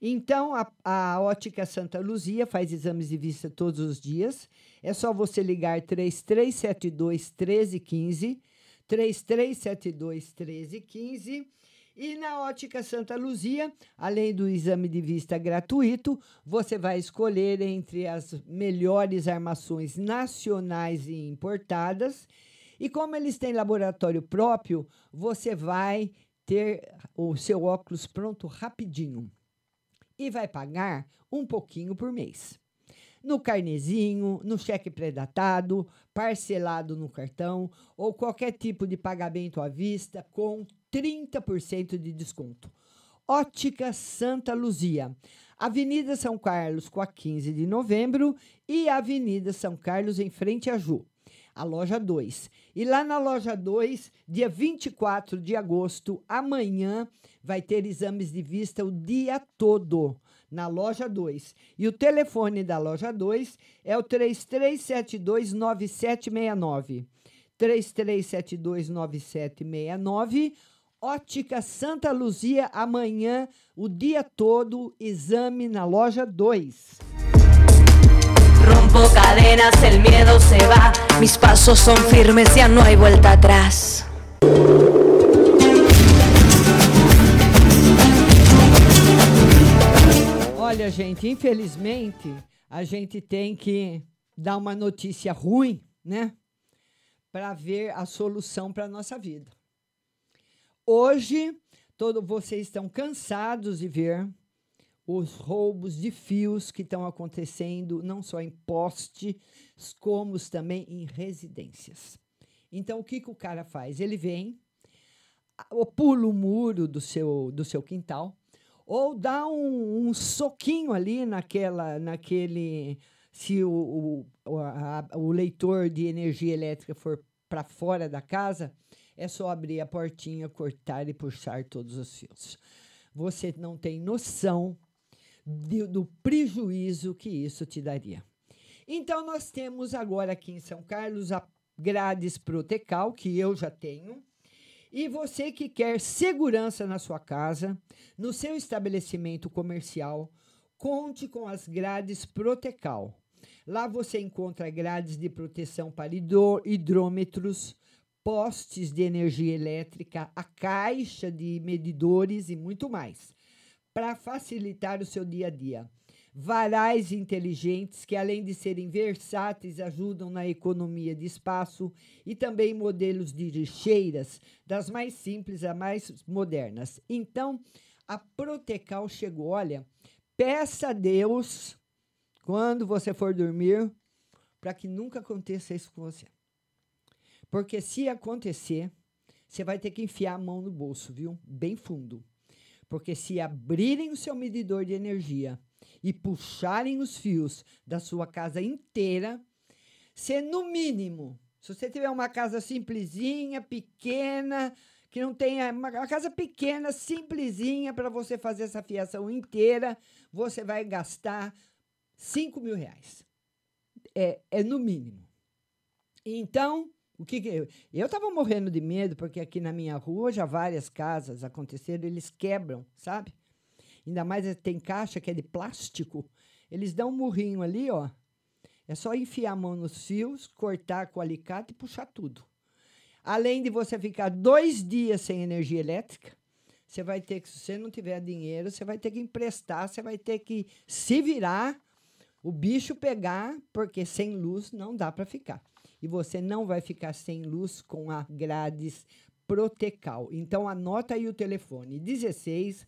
Então, a, a Ótica Santa Luzia faz exames de vista todos os dias. É só você ligar 3372 1315, 3372 1315. E na Ótica Santa Luzia, além do exame de vista gratuito, você vai escolher entre as melhores armações nacionais e importadas. E como eles têm laboratório próprio, você vai ter o seu óculos pronto rapidinho. E vai pagar um pouquinho por mês. No carnezinho, no cheque pré-datado, parcelado no cartão ou qualquer tipo de pagamento à vista com 30% de desconto. Ótica Santa Luzia, Avenida São Carlos com a 15 de novembro e Avenida São Carlos em frente a Ju, a loja 2. E lá na loja 2, dia 24 de agosto, amanhã, vai ter exames de vista o dia todo na loja 2. E o telefone da loja 2 é o 3372 9769. 3372 9769 Ótica Santa Luzia, amanhã, o dia todo, exame na loja 2. Rompo cadenas, el miedo se va. Mis pasos son firmes, ya no hay vuelta atrás. Olha, gente, infelizmente, a gente tem que dar uma notícia ruim, né? Para ver a solução para nossa vida. Hoje, todos vocês estão cansados de ver os roubos de fios que estão acontecendo, não só em postes, como também em residências. Então, o que, que o cara faz? Ele vem, pula o muro do seu, do seu quintal, ou dá um, um soquinho ali naquela, naquele. Se o, o, a, o leitor de energia elétrica for para fora da casa, é só abrir a portinha, cortar e puxar todos os fios. Você não tem noção de, do prejuízo que isso te daria. Então, nós temos agora aqui em São Carlos a Grades Protecal, que eu já tenho. E você que quer segurança na sua casa, no seu estabelecimento comercial, conte com as grades Protecal. Lá você encontra grades de proteção para hidrômetros, postes de energia elétrica, a caixa de medidores e muito mais, para facilitar o seu dia a dia. Varais inteligentes que, além de serem versáteis, ajudam na economia de espaço e também modelos de lixeiras, das mais simples a mais modernas. Então, a Protecal chegou. Olha, peça a Deus, quando você for dormir, para que nunca aconteça isso com você. Porque se acontecer, você vai ter que enfiar a mão no bolso, viu? Bem fundo. Porque se abrirem o seu medidor de energia e puxarem os fios da sua casa inteira, você, no mínimo, se você tiver uma casa simplesinha, pequena, que não tenha uma casa pequena, simplesinha, para você fazer essa fiação inteira, você vai gastar 5 mil reais. É, é no mínimo. Então, o que, que eu estava morrendo de medo porque aqui na minha rua já várias casas aconteceram, eles quebram, sabe? Ainda mais tem caixa que é de plástico. Eles dão um murrinho ali, ó. É só enfiar a mão nos fios, cortar com o alicate e puxar tudo. Além de você ficar dois dias sem energia elétrica, você vai ter que, se você não tiver dinheiro, você vai ter que emprestar, você vai ter que se virar, o bicho pegar, porque sem luz não dá para ficar e você não vai ficar sem luz com a grades Protecal. Então anota aí o telefone 16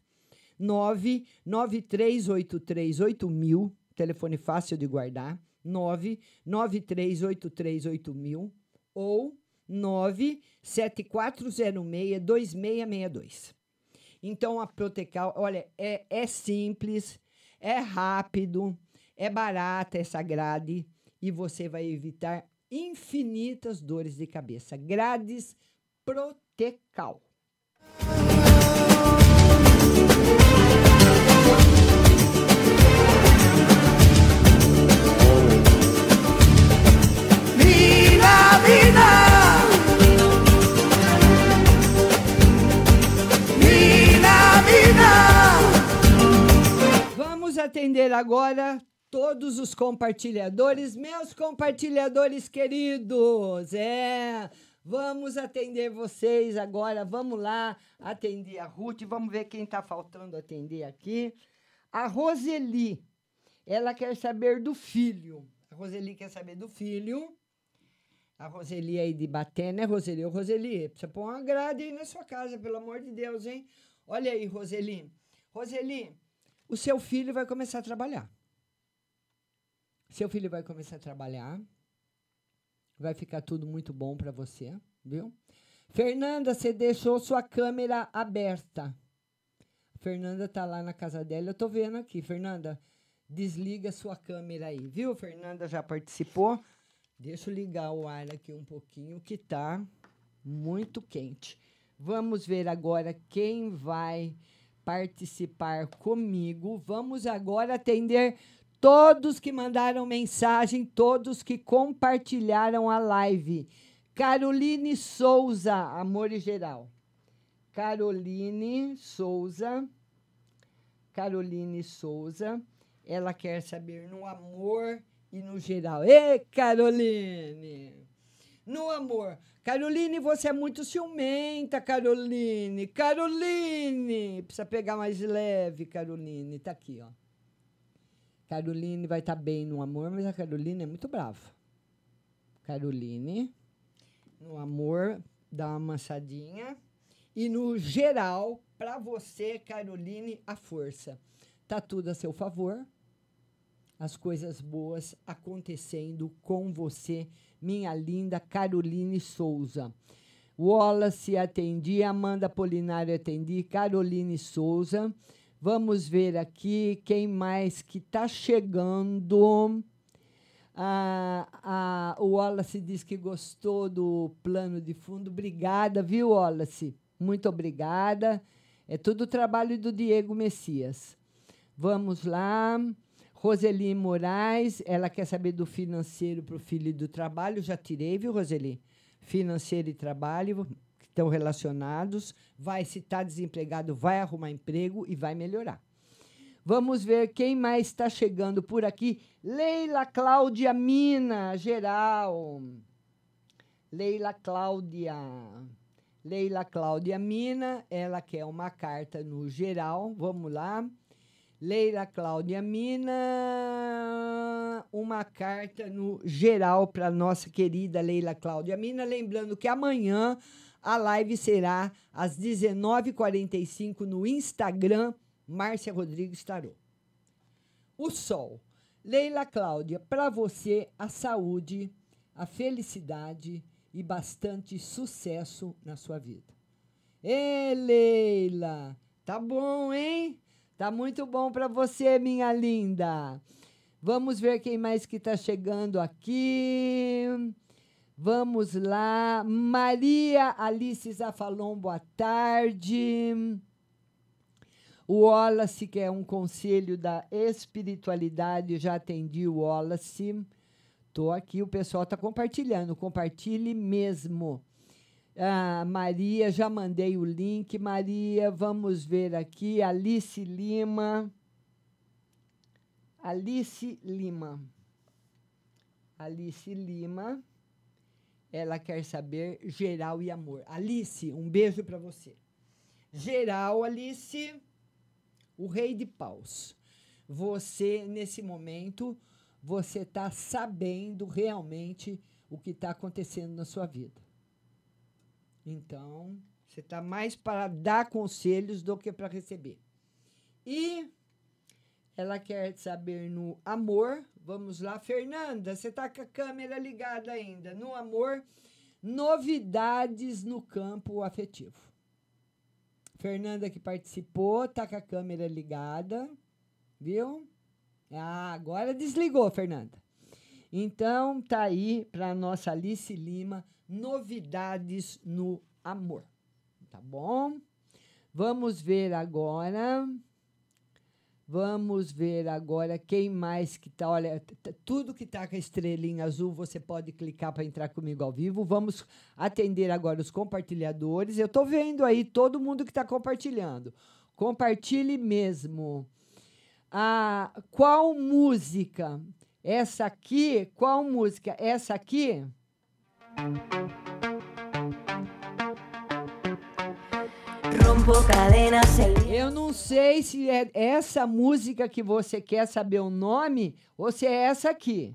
993838000, telefone fácil de guardar, 993838000 ou 974062662. Então, a Protecal, olha, é, é simples, é rápido, é barata essa grade e você vai evitar infinitas dores de cabeça. Grades Protecal. Vida, vida. Vida, vida. Vamos atender agora todos os compartilhadores, meus compartilhadores queridos. É, vamos atender vocês agora. Vamos lá atender a Ruth. Vamos ver quem está faltando atender aqui. A Roseli, ela quer saber do filho. A Roseli quer saber do filho. A Roseli aí de Baté, né, Roseli? Ô, Roseli, precisa pôr uma grade aí na sua casa, pelo amor de Deus, hein? Olha aí, Roseli. Roseli, o seu filho vai começar a trabalhar. Seu filho vai começar a trabalhar. Vai ficar tudo muito bom para você, viu? Fernanda, você deixou sua câmera aberta. Fernanda tá lá na casa dela, eu tô vendo aqui. Fernanda, desliga sua câmera aí, viu? Fernanda já participou. Deixa eu ligar o ar aqui um pouquinho, que tá muito quente. Vamos ver agora quem vai participar comigo. Vamos agora atender todos que mandaram mensagem, todos que compartilharam a live. Caroline Souza, amor e geral. Caroline Souza. Caroline Souza. Ela quer saber no amor e no geral. Ê, Caroline! No amor. Caroline, você é muito ciumenta, Caroline. Caroline! Precisa pegar mais leve, Caroline. Tá aqui, ó. Caroline vai estar bem no amor, mas a Caroline é muito brava. Caroline, no amor, dá uma amassadinha. E no geral, para você, Caroline, a força. Tá tudo a seu favor. As coisas boas acontecendo com você, minha linda Caroline Souza. Wallace atendi, Amanda Polinário atendi, Caroline Souza. Vamos ver aqui quem mais que está chegando. Ah, ah, o Wallace diz que gostou do plano de fundo. Obrigada, viu, Wallace? Muito obrigada. É tudo trabalho do Diego Messias. Vamos lá. Roseli Moraes, ela quer saber do financeiro para o filho e do trabalho. Já tirei, viu, Roseli? Financeiro e trabalho estão relacionados. Vai, se está desempregado, vai arrumar emprego e vai melhorar. Vamos ver quem mais está chegando por aqui. Leila Cláudia Mina, geral. Leila Cláudia. Leila Cláudia Mina, ela quer uma carta no geral. Vamos lá. Leila Cláudia Mina, uma carta no geral para nossa querida Leila Cláudia Mina. Lembrando que amanhã a live será às 19h45 no Instagram, Márcia Rodrigues Tarô. O Sol. Leila Cláudia, para você, a saúde, a felicidade e bastante sucesso na sua vida. Ê, Leila, tá bom, hein? Tá muito bom para você, minha linda. Vamos ver quem mais que está chegando aqui. Vamos lá. Maria Alice Zafalon, boa tarde. O Wallace, que é um conselho da espiritualidade, já atendi o Wallace. Estou aqui, o pessoal está compartilhando. Compartilhe mesmo. Ah, Maria, já mandei o link. Maria, vamos ver aqui. Alice Lima. Alice Lima. Alice Lima. Ela quer saber geral e amor. Alice, um beijo para você. Geral, Alice, o rei de paus. Você, nesse momento, você está sabendo realmente o que está acontecendo na sua vida. Então, você está mais para dar conselhos do que para receber. E ela quer saber no amor. Vamos lá, Fernanda, você está com a câmera ligada ainda. No amor, novidades no campo afetivo. Fernanda que participou, tá com a câmera ligada, viu? Ah, agora desligou, Fernanda. Então, tá aí para nossa Alice Lima, novidades no amor. Tá bom? Vamos ver agora. Vamos ver agora quem mais que tá. Olha, tudo que tá com a estrelinha azul, você pode clicar para entrar comigo ao vivo. Vamos atender agora os compartilhadores. Eu tô vendo aí todo mundo que está compartilhando. Compartilhe mesmo. Ah, qual música? Essa aqui? Qual música? Essa aqui? Eu não sei se é essa música que você quer saber o nome ou se é essa aqui.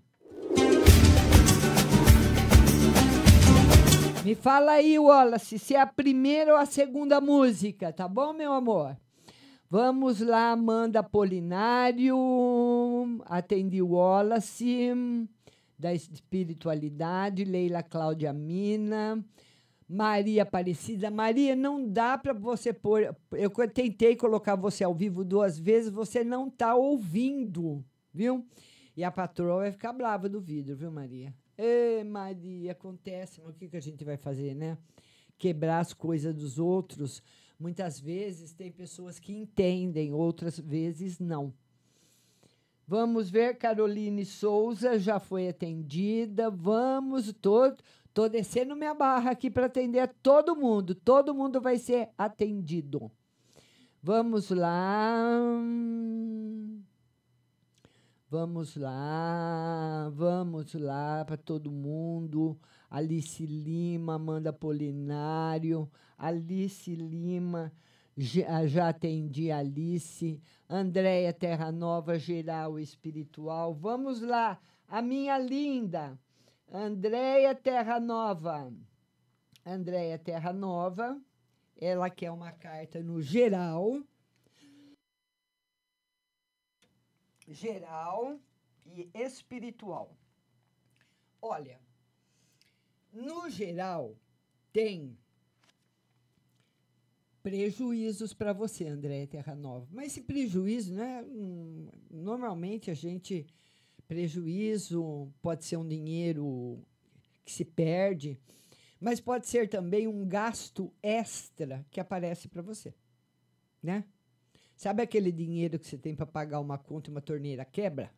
Me fala aí, Wallace, se é a primeira ou a segunda música, tá bom, meu amor? Vamos lá, Amanda Polinário, atendi Wallace, da espiritualidade, Leila Cláudia Mina, Maria Aparecida. Maria, não dá para você pôr. Eu tentei colocar você ao vivo duas vezes, você não tá ouvindo, viu? E a patroa vai ficar brava do vidro, viu, Maria? Ê, Maria, acontece, mas o que, que a gente vai fazer, né? Quebrar as coisas dos outros. Muitas vezes tem pessoas que entendem, outras vezes não. Vamos ver, Caroline Souza já foi atendida. Vamos, tô, tô descendo minha barra aqui para atender todo mundo. Todo mundo vai ser atendido. Vamos lá. Vamos lá, vamos lá para todo mundo. Alice Lima, Amanda Polinário, Alice Lima, já, já atendi Alice, Andréia Terra Nova, geral espiritual. Vamos lá, a minha linda, Andréia Terra Nova. Andréia Terra Nova, ela quer uma carta no geral geral e espiritual. Olha, no geral, tem prejuízos para você, André Terra Nova. Mas esse prejuízo, né? hum, Normalmente a gente. Prejuízo pode ser um dinheiro que se perde, mas pode ser também um gasto extra que aparece para você, né? Sabe aquele dinheiro que você tem para pagar uma conta e uma torneira quebra?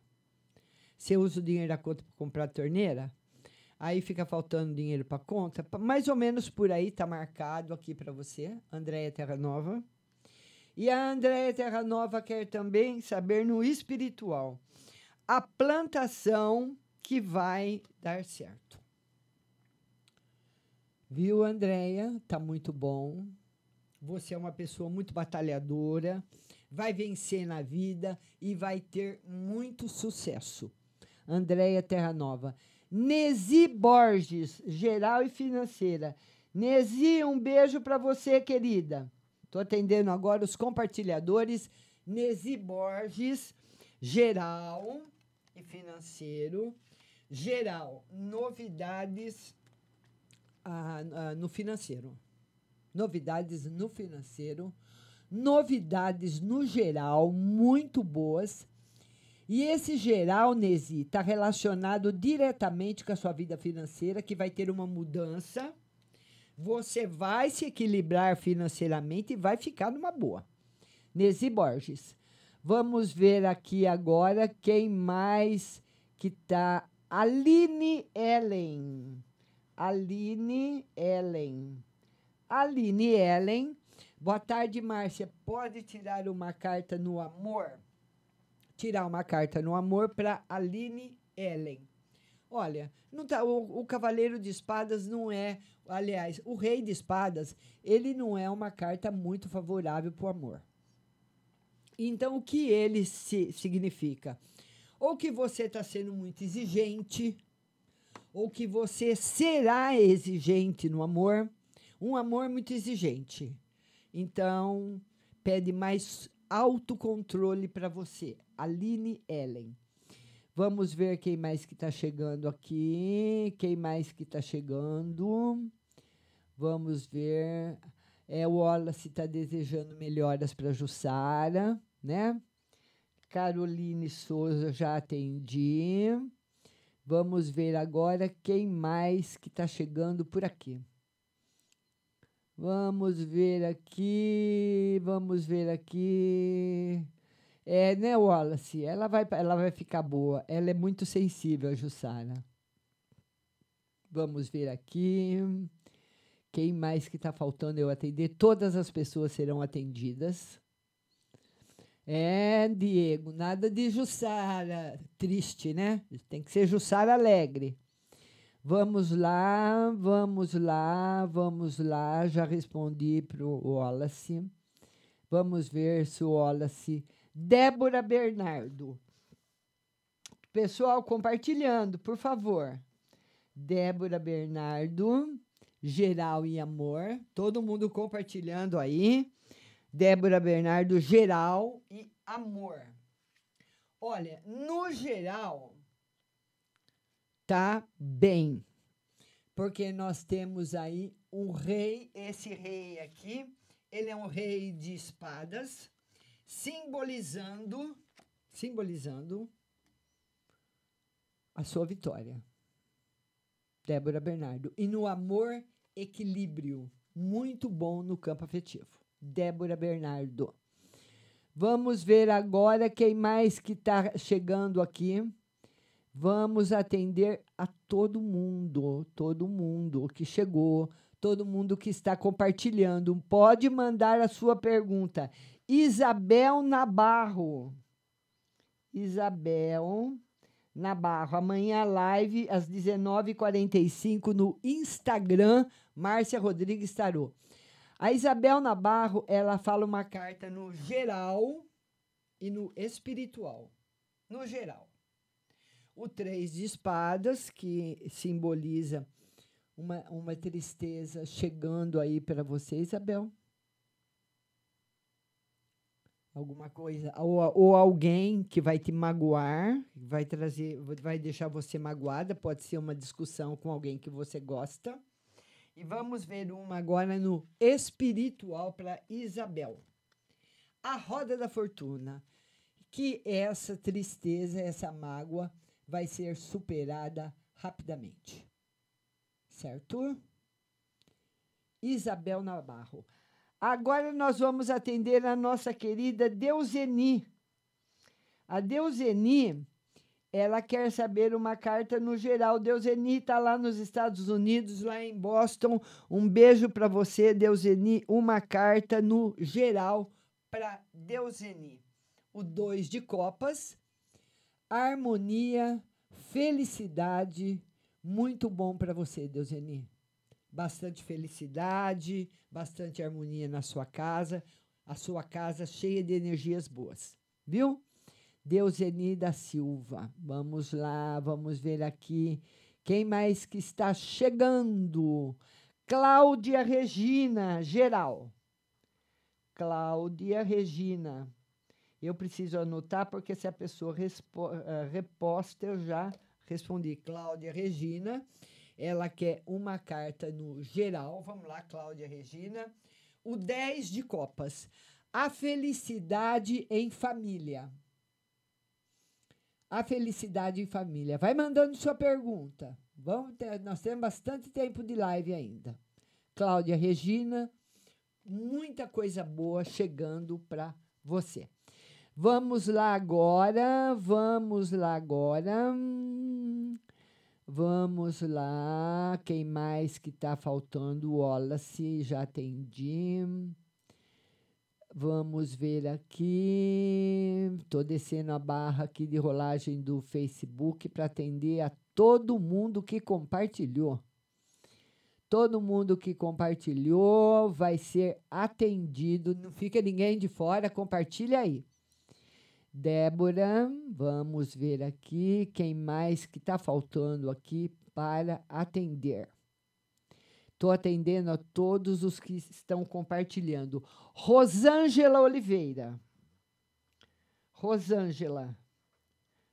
Você usa o dinheiro da conta para comprar a torneira? Aí fica faltando dinheiro para conta. Mais ou menos por aí está marcado aqui para você, Andréia Terra Nova. E a Andréia Terra Nova quer também saber no espiritual a plantação que vai dar certo. Viu, Andréia? Tá muito bom. Você é uma pessoa muito batalhadora, vai vencer na vida e vai ter muito sucesso. Andréia Terra Nova. Nesi Borges, geral e financeira. Nesi, um beijo para você, querida. Estou atendendo agora os compartilhadores. Nesi Borges, geral e financeiro. Geral, novidades ah, ah, no financeiro novidades no financeiro, novidades no geral muito boas. E esse geral, Nesi, está relacionado diretamente com a sua vida financeira, que vai ter uma mudança. Você vai se equilibrar financeiramente e vai ficar numa boa. Nesi Borges. Vamos ver aqui agora quem mais que tá. Aline Ellen. Aline Ellen. Aline Ellen. Boa tarde, Márcia. Pode tirar uma carta no amor? Tirar uma carta no amor para Aline Ellen. Olha, não tá, o, o Cavaleiro de Espadas não é. Aliás, o Rei de Espadas, ele não é uma carta muito favorável para o amor. Então, o que ele se, significa? Ou que você está sendo muito exigente, ou que você será exigente no amor. Um amor muito exigente. Então, pede mais autocontrole para você. Aline Ellen. Vamos ver quem mais que está chegando aqui. Quem mais que está chegando? Vamos ver. É, o Wallace está desejando melhoras para Jussara, né? Caroline Souza já atendi. Vamos ver agora quem mais que está chegando por aqui. Vamos ver aqui, vamos ver aqui. É, né, Wallace? Ela vai, ela vai ficar boa. Ela é muito sensível, a Jussara. Vamos ver aqui. Quem mais que está faltando eu atender? Todas as pessoas serão atendidas. É, Diego, nada de Jussara triste, né? Tem que ser Jussara alegre. Vamos lá, vamos lá, vamos lá. Já respondi para o Wallace. Vamos ver se o Wallace. Débora Bernardo. Pessoal, compartilhando, por favor. Débora Bernardo, geral e amor. Todo mundo compartilhando aí. Débora Bernardo, geral e amor. Olha, no geral, tá bem. Porque nós temos aí um rei, esse rei aqui, ele é um rei de espadas, simbolizando, simbolizando a sua vitória. Débora Bernardo. E no amor, equilíbrio. Muito bom no campo afetivo. Débora Bernardo. Vamos ver agora quem mais que está chegando aqui. Vamos atender a todo mundo, todo mundo que chegou, todo mundo que está compartilhando. Pode mandar a sua pergunta. Isabel Nabarro. Isabel Nabarro. Amanhã live às 19h45 no Instagram, Márcia Rodrigues Tarô. A Isabel Nabarro, ela fala uma carta no geral e no espiritual. No geral. O três de espadas, que simboliza uma, uma tristeza chegando aí para você, Isabel. Alguma coisa. Ou, ou alguém que vai te magoar, vai trazer, vai deixar você magoada, pode ser uma discussão com alguém que você gosta. E vamos ver uma agora no espiritual para Isabel. A roda da fortuna. Que essa tristeza, essa mágoa vai ser superada rapidamente. Certo? Isabel Navarro. Agora nós vamos atender a nossa querida Deuseni. A Deuseni, ela quer saber uma carta no geral. Deuseni está lá nos Estados Unidos, lá em Boston. Um beijo para você, Deuseni. Uma carta no geral para Deuseni. O dois de copas, harmonia, felicidade. Muito bom para você, Deuseni. Bastante felicidade, bastante harmonia na sua casa, a sua casa cheia de energias boas, viu? Deuseni da Silva. Vamos lá, vamos ver aqui. Quem mais que está chegando? Cláudia Regina, geral. Cláudia Regina. Eu preciso anotar, porque se a pessoa respo, uh, reposta, eu já respondi. Cláudia Regina, ela quer uma carta no geral. Vamos lá, Cláudia Regina. O 10 de copas. A felicidade em família. A felicidade em família. Vai mandando sua pergunta. Vamos ter, nós temos bastante tempo de live ainda. Cláudia Regina, muita coisa boa chegando para você. Vamos lá agora, vamos lá agora. Vamos lá, quem mais que está faltando? Wallace, já atendi. Vamos ver aqui. Estou descendo a barra aqui de rolagem do Facebook para atender a todo mundo que compartilhou. Todo mundo que compartilhou vai ser atendido. Não fica ninguém de fora, compartilha aí. Débora, vamos ver aqui quem mais que está faltando aqui para atender. Estou atendendo a todos os que estão compartilhando. Rosângela Oliveira. Rosângela.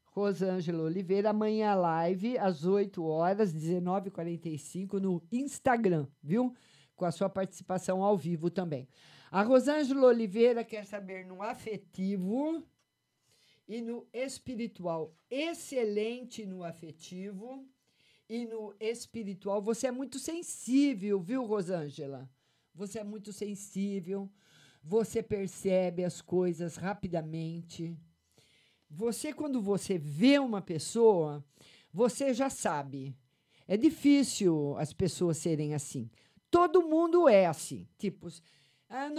Rosângela Oliveira, amanhã live às 8 horas, 19h45 no Instagram, viu? com a sua participação ao vivo também. A Rosângela Oliveira quer saber no afetivo e no espiritual. Excelente no afetivo e no espiritual. Você é muito sensível, viu, Rosângela? Você é muito sensível. Você percebe as coisas rapidamente. Você, quando você vê uma pessoa, você já sabe. É difícil as pessoas serem assim. Todo mundo é assim. Tipo, ah,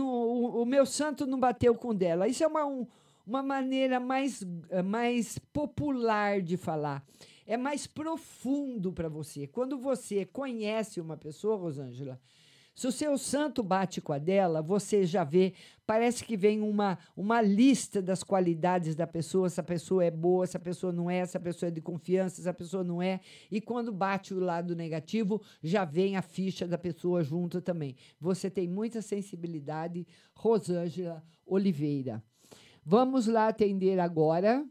o, o, meu santo não bateu com dela. Isso é uma, um, uma maneira mais, mais popular de falar. É mais profundo para você. Quando você conhece uma pessoa, Rosângela, se o seu santo bate com a dela, você já vê, parece que vem uma, uma lista das qualidades da pessoa, essa pessoa é boa, essa pessoa não é, essa pessoa é de confiança, essa pessoa não é. E quando bate o lado negativo, já vem a ficha da pessoa junto também. Você tem muita sensibilidade, Rosângela Oliveira. Vamos lá atender agora.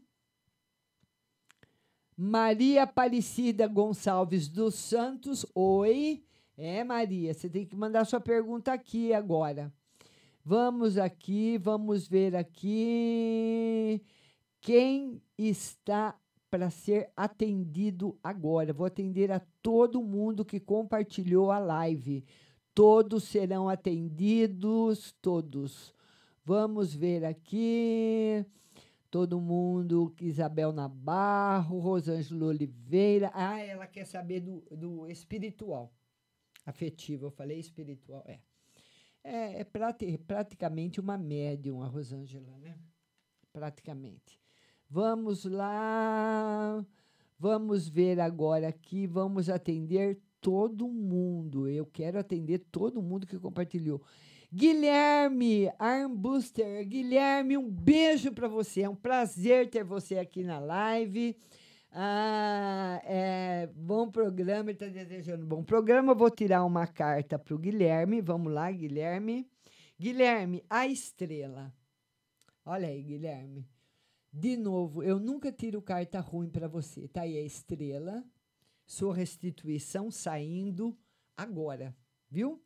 Maria Aparecida Gonçalves dos Santos. Oi. É, Maria, você tem que mandar sua pergunta aqui agora. Vamos aqui, vamos ver aqui. Quem está para ser atendido agora? Vou atender a todo mundo que compartilhou a live. Todos serão atendidos, todos. Vamos ver aqui. Todo mundo, Isabel Nabarro, Rosângela Oliveira. Ah, ela quer saber do, do espiritual afetivo, eu falei espiritual, é. É, é prati praticamente uma médium, a Rosângela, né? Praticamente. Vamos lá, vamos ver agora aqui, vamos atender todo mundo. Eu quero atender todo mundo que compartilhou. Guilherme Armbuster, Guilherme, um beijo para você. É um prazer ter você aqui na live. Ah, é, bom programa, ele está desejando bom programa. Vou tirar uma carta para o Guilherme. Vamos lá, Guilherme. Guilherme, a estrela. Olha aí, Guilherme. De novo, eu nunca tiro carta ruim para você. Tá aí a estrela. Sua restituição saindo agora, viu?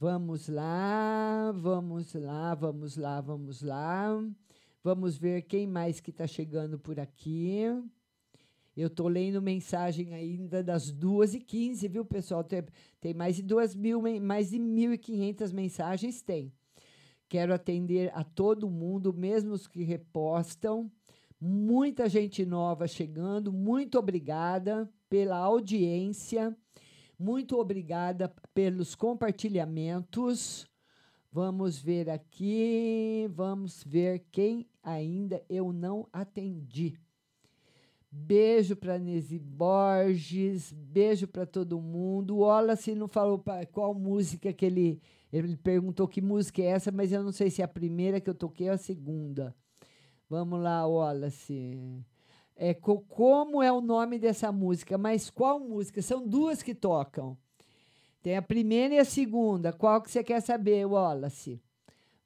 Vamos lá, vamos lá, vamos lá, vamos lá. Vamos ver quem mais que está chegando por aqui. Eu estou lendo mensagem ainda das 2h15, viu, pessoal? Tem, tem mais de 2 mil, mais de 1.500 mensagens, tem. Quero atender a todo mundo, mesmo os que repostam. Muita gente nova chegando. Muito obrigada pela audiência. Muito obrigada pelos compartilhamentos. Vamos ver aqui. Vamos ver quem ainda eu não atendi. Beijo para Nesi Borges, beijo para todo mundo. O Wallace não falou qual música que ele. Ele perguntou que música é essa, mas eu não sei se é a primeira que eu toquei ou a segunda. Vamos lá, Wallace. É, como é o nome dessa música? Mas qual música? São duas que tocam. Tem a primeira e a segunda. Qual que você quer saber, Wallace?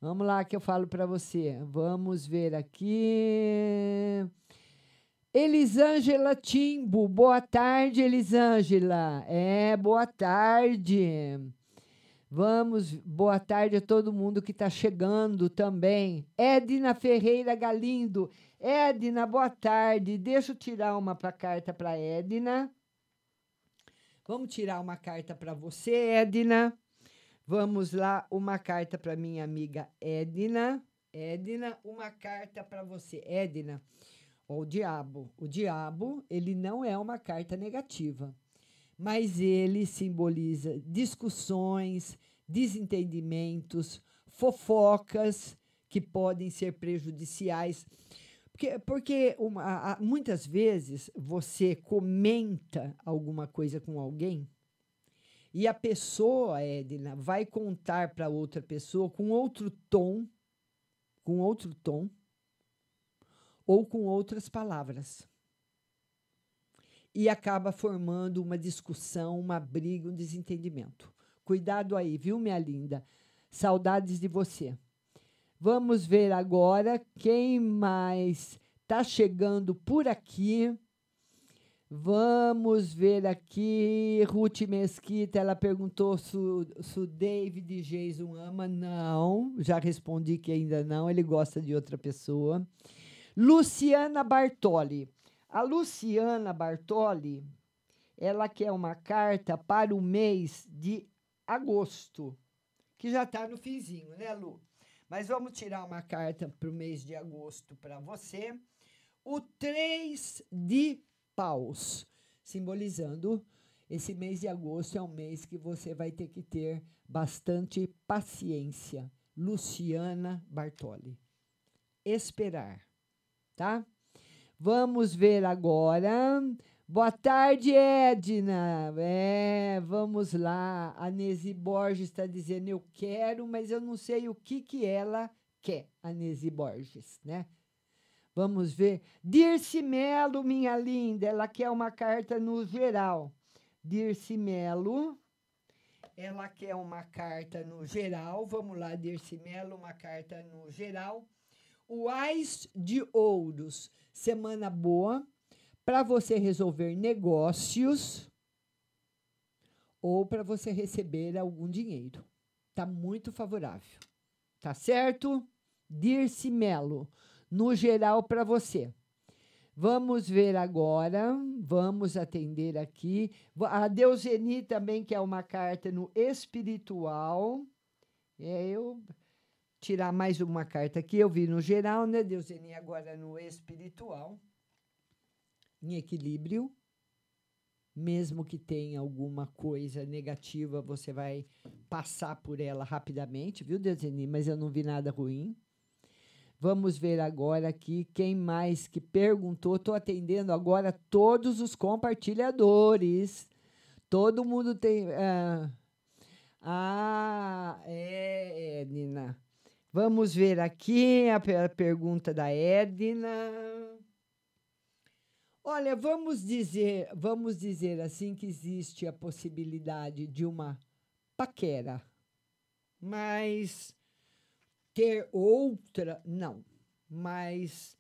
Vamos lá que eu falo para você. Vamos ver aqui. Elisângela Timbo, boa tarde, Elisângela. É, boa tarde. Vamos, boa tarde a todo mundo que está chegando também. Edna Ferreira Galindo. Edna, boa tarde. Deixa eu tirar uma pra carta para Edna. Vamos tirar uma carta para você, Edna. Vamos lá, uma carta para minha amiga Edna. Edna, uma carta para você. Edna, o diabo. O diabo, ele não é uma carta negativa, mas ele simboliza discussões, desentendimentos, fofocas que podem ser prejudiciais. Porque, porque uma, muitas vezes você comenta alguma coisa com alguém e a pessoa, Edna, vai contar para outra pessoa com outro tom, com outro tom, ou com outras palavras. E acaba formando uma discussão, uma briga, um desentendimento. Cuidado aí, viu, minha linda? Saudades de você. Vamos ver agora quem mais está chegando por aqui. Vamos ver aqui. Ruth Mesquita, ela perguntou se, se o David Jason ama. Não, já respondi que ainda não. Ele gosta de outra pessoa. Luciana Bartoli. A Luciana Bartoli, ela quer uma carta para o mês de agosto, que já está no finzinho, né, Lu? Mas vamos tirar uma carta para o mês de agosto para você. O três de paus, simbolizando esse mês de agosto é um mês que você vai ter que ter bastante paciência. Luciana Bartoli. Esperar, tá? Vamos ver agora. Boa tarde, Edna. É, vamos lá. A Nesi Borges está dizendo eu quero, mas eu não sei o que que ela quer, a Nesi Borges, né? Vamos ver. Dirce Melo, minha linda, ela quer uma carta no geral. Dirce Melo, ela quer uma carta no geral. Vamos lá, Dirce Melo, uma carta no geral. O Ais de Ouros, semana boa para você resolver negócios ou para você receber algum dinheiro. Tá muito favorável. Tá certo? Dirce Melo, no geral para você. Vamos ver agora, vamos atender aqui. A Deuseni também quer uma carta no espiritual. É, eu tirar mais uma carta aqui, eu vi no geral, né, Deuseni? Agora no espiritual. Em equilíbrio. Mesmo que tenha alguma coisa negativa, você vai passar por ela rapidamente, viu, Deuseni? Mas eu não vi nada ruim. Vamos ver agora aqui quem mais que perguntou. Estou atendendo agora todos os compartilhadores. Todo mundo tem. ah, ah, é, Edna. Vamos ver aqui a, pe- a pergunta da Edna. Olha, vamos dizer, vamos dizer assim que existe a possibilidade de uma paquera, mas ter outra, não. Mas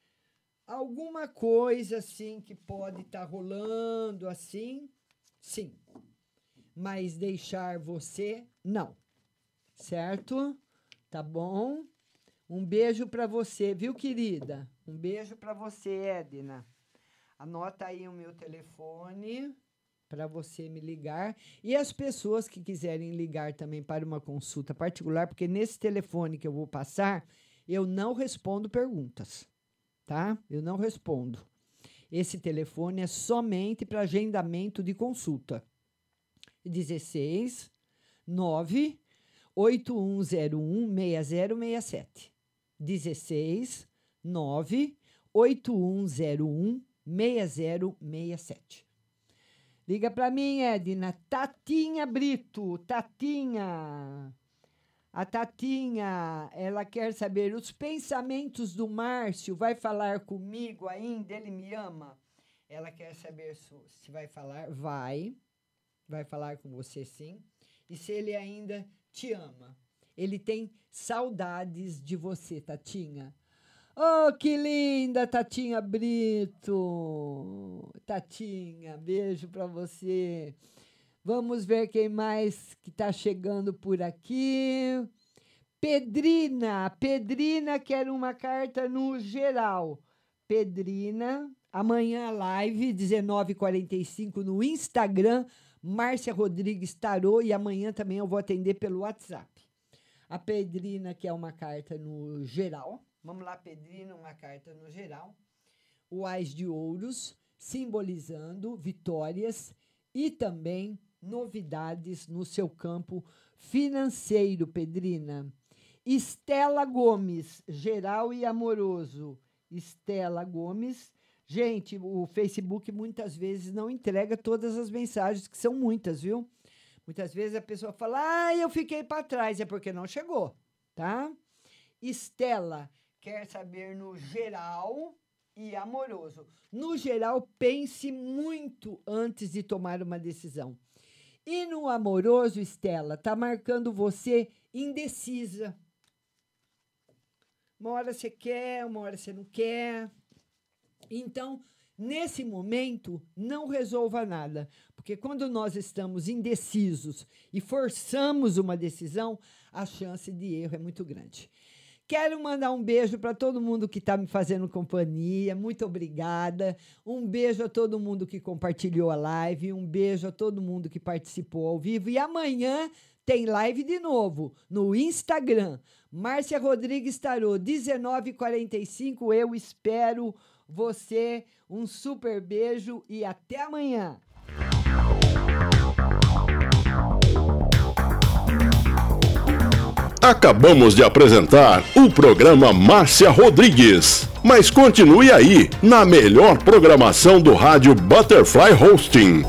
alguma coisa assim que pode estar rolando assim, sim. Mas deixar você, não. Certo? Tá bom? Um beijo para você, viu, querida? Um beijo para você, Edna. Anota aí o meu telefone para você me ligar. E as pessoas que quiserem ligar também para uma consulta particular, porque nesse telefone que eu vou passar, eu não respondo perguntas, tá? Eu não respondo. Esse telefone é somente para agendamento de consulta. 16 9 8101 6067. 16 9 8101 6067. Liga para mim, Edna. Tatinha Brito. Tatinha. A Tatinha, ela quer saber os pensamentos do Márcio. Vai falar comigo ainda? Ele me ama? Ela quer saber se vai falar. Vai. Vai falar com você sim. E se ele ainda te ama. Ele tem saudades de você, Tatinha. Oh, que linda, Tatinha Brito. Tatinha, beijo para você. Vamos ver quem mais que está chegando por aqui. Pedrina, Pedrina quer uma carta no geral. Pedrina, amanhã live 19:45 no Instagram, Márcia Rodrigues Tarô e amanhã também eu vou atender pelo WhatsApp. A Pedrina quer uma carta no geral. Vamos lá, Pedrina, uma carta no geral. O Ás de Ouros, simbolizando vitórias e também novidades no seu campo financeiro, Pedrina. Estela Gomes, geral e amoroso. Estela Gomes. Gente, o Facebook muitas vezes não entrega todas as mensagens, que são muitas, viu? Muitas vezes a pessoa fala, ah, eu fiquei para trás, é porque não chegou, tá? Estela quer saber no geral e amoroso. No geral, pense muito antes de tomar uma decisão. E no amoroso, Estela, tá marcando você indecisa. Uma hora você quer, uma hora você não quer. Então, nesse momento, não resolva nada. Porque quando nós estamos indecisos e forçamos uma decisão, a chance de erro é muito grande. Quero mandar um beijo para todo mundo que está me fazendo companhia. Muito obrigada. Um beijo a todo mundo que compartilhou a live. Um beijo a todo mundo que participou ao vivo. E amanhã tem live de novo no Instagram. Márcia Rodrigues Tarô, 19h45. Eu espero você. Um super beijo e até amanhã. Acabamos de apresentar o programa Márcia Rodrigues. Mas continue aí, na melhor programação do rádio Butterfly Hosting.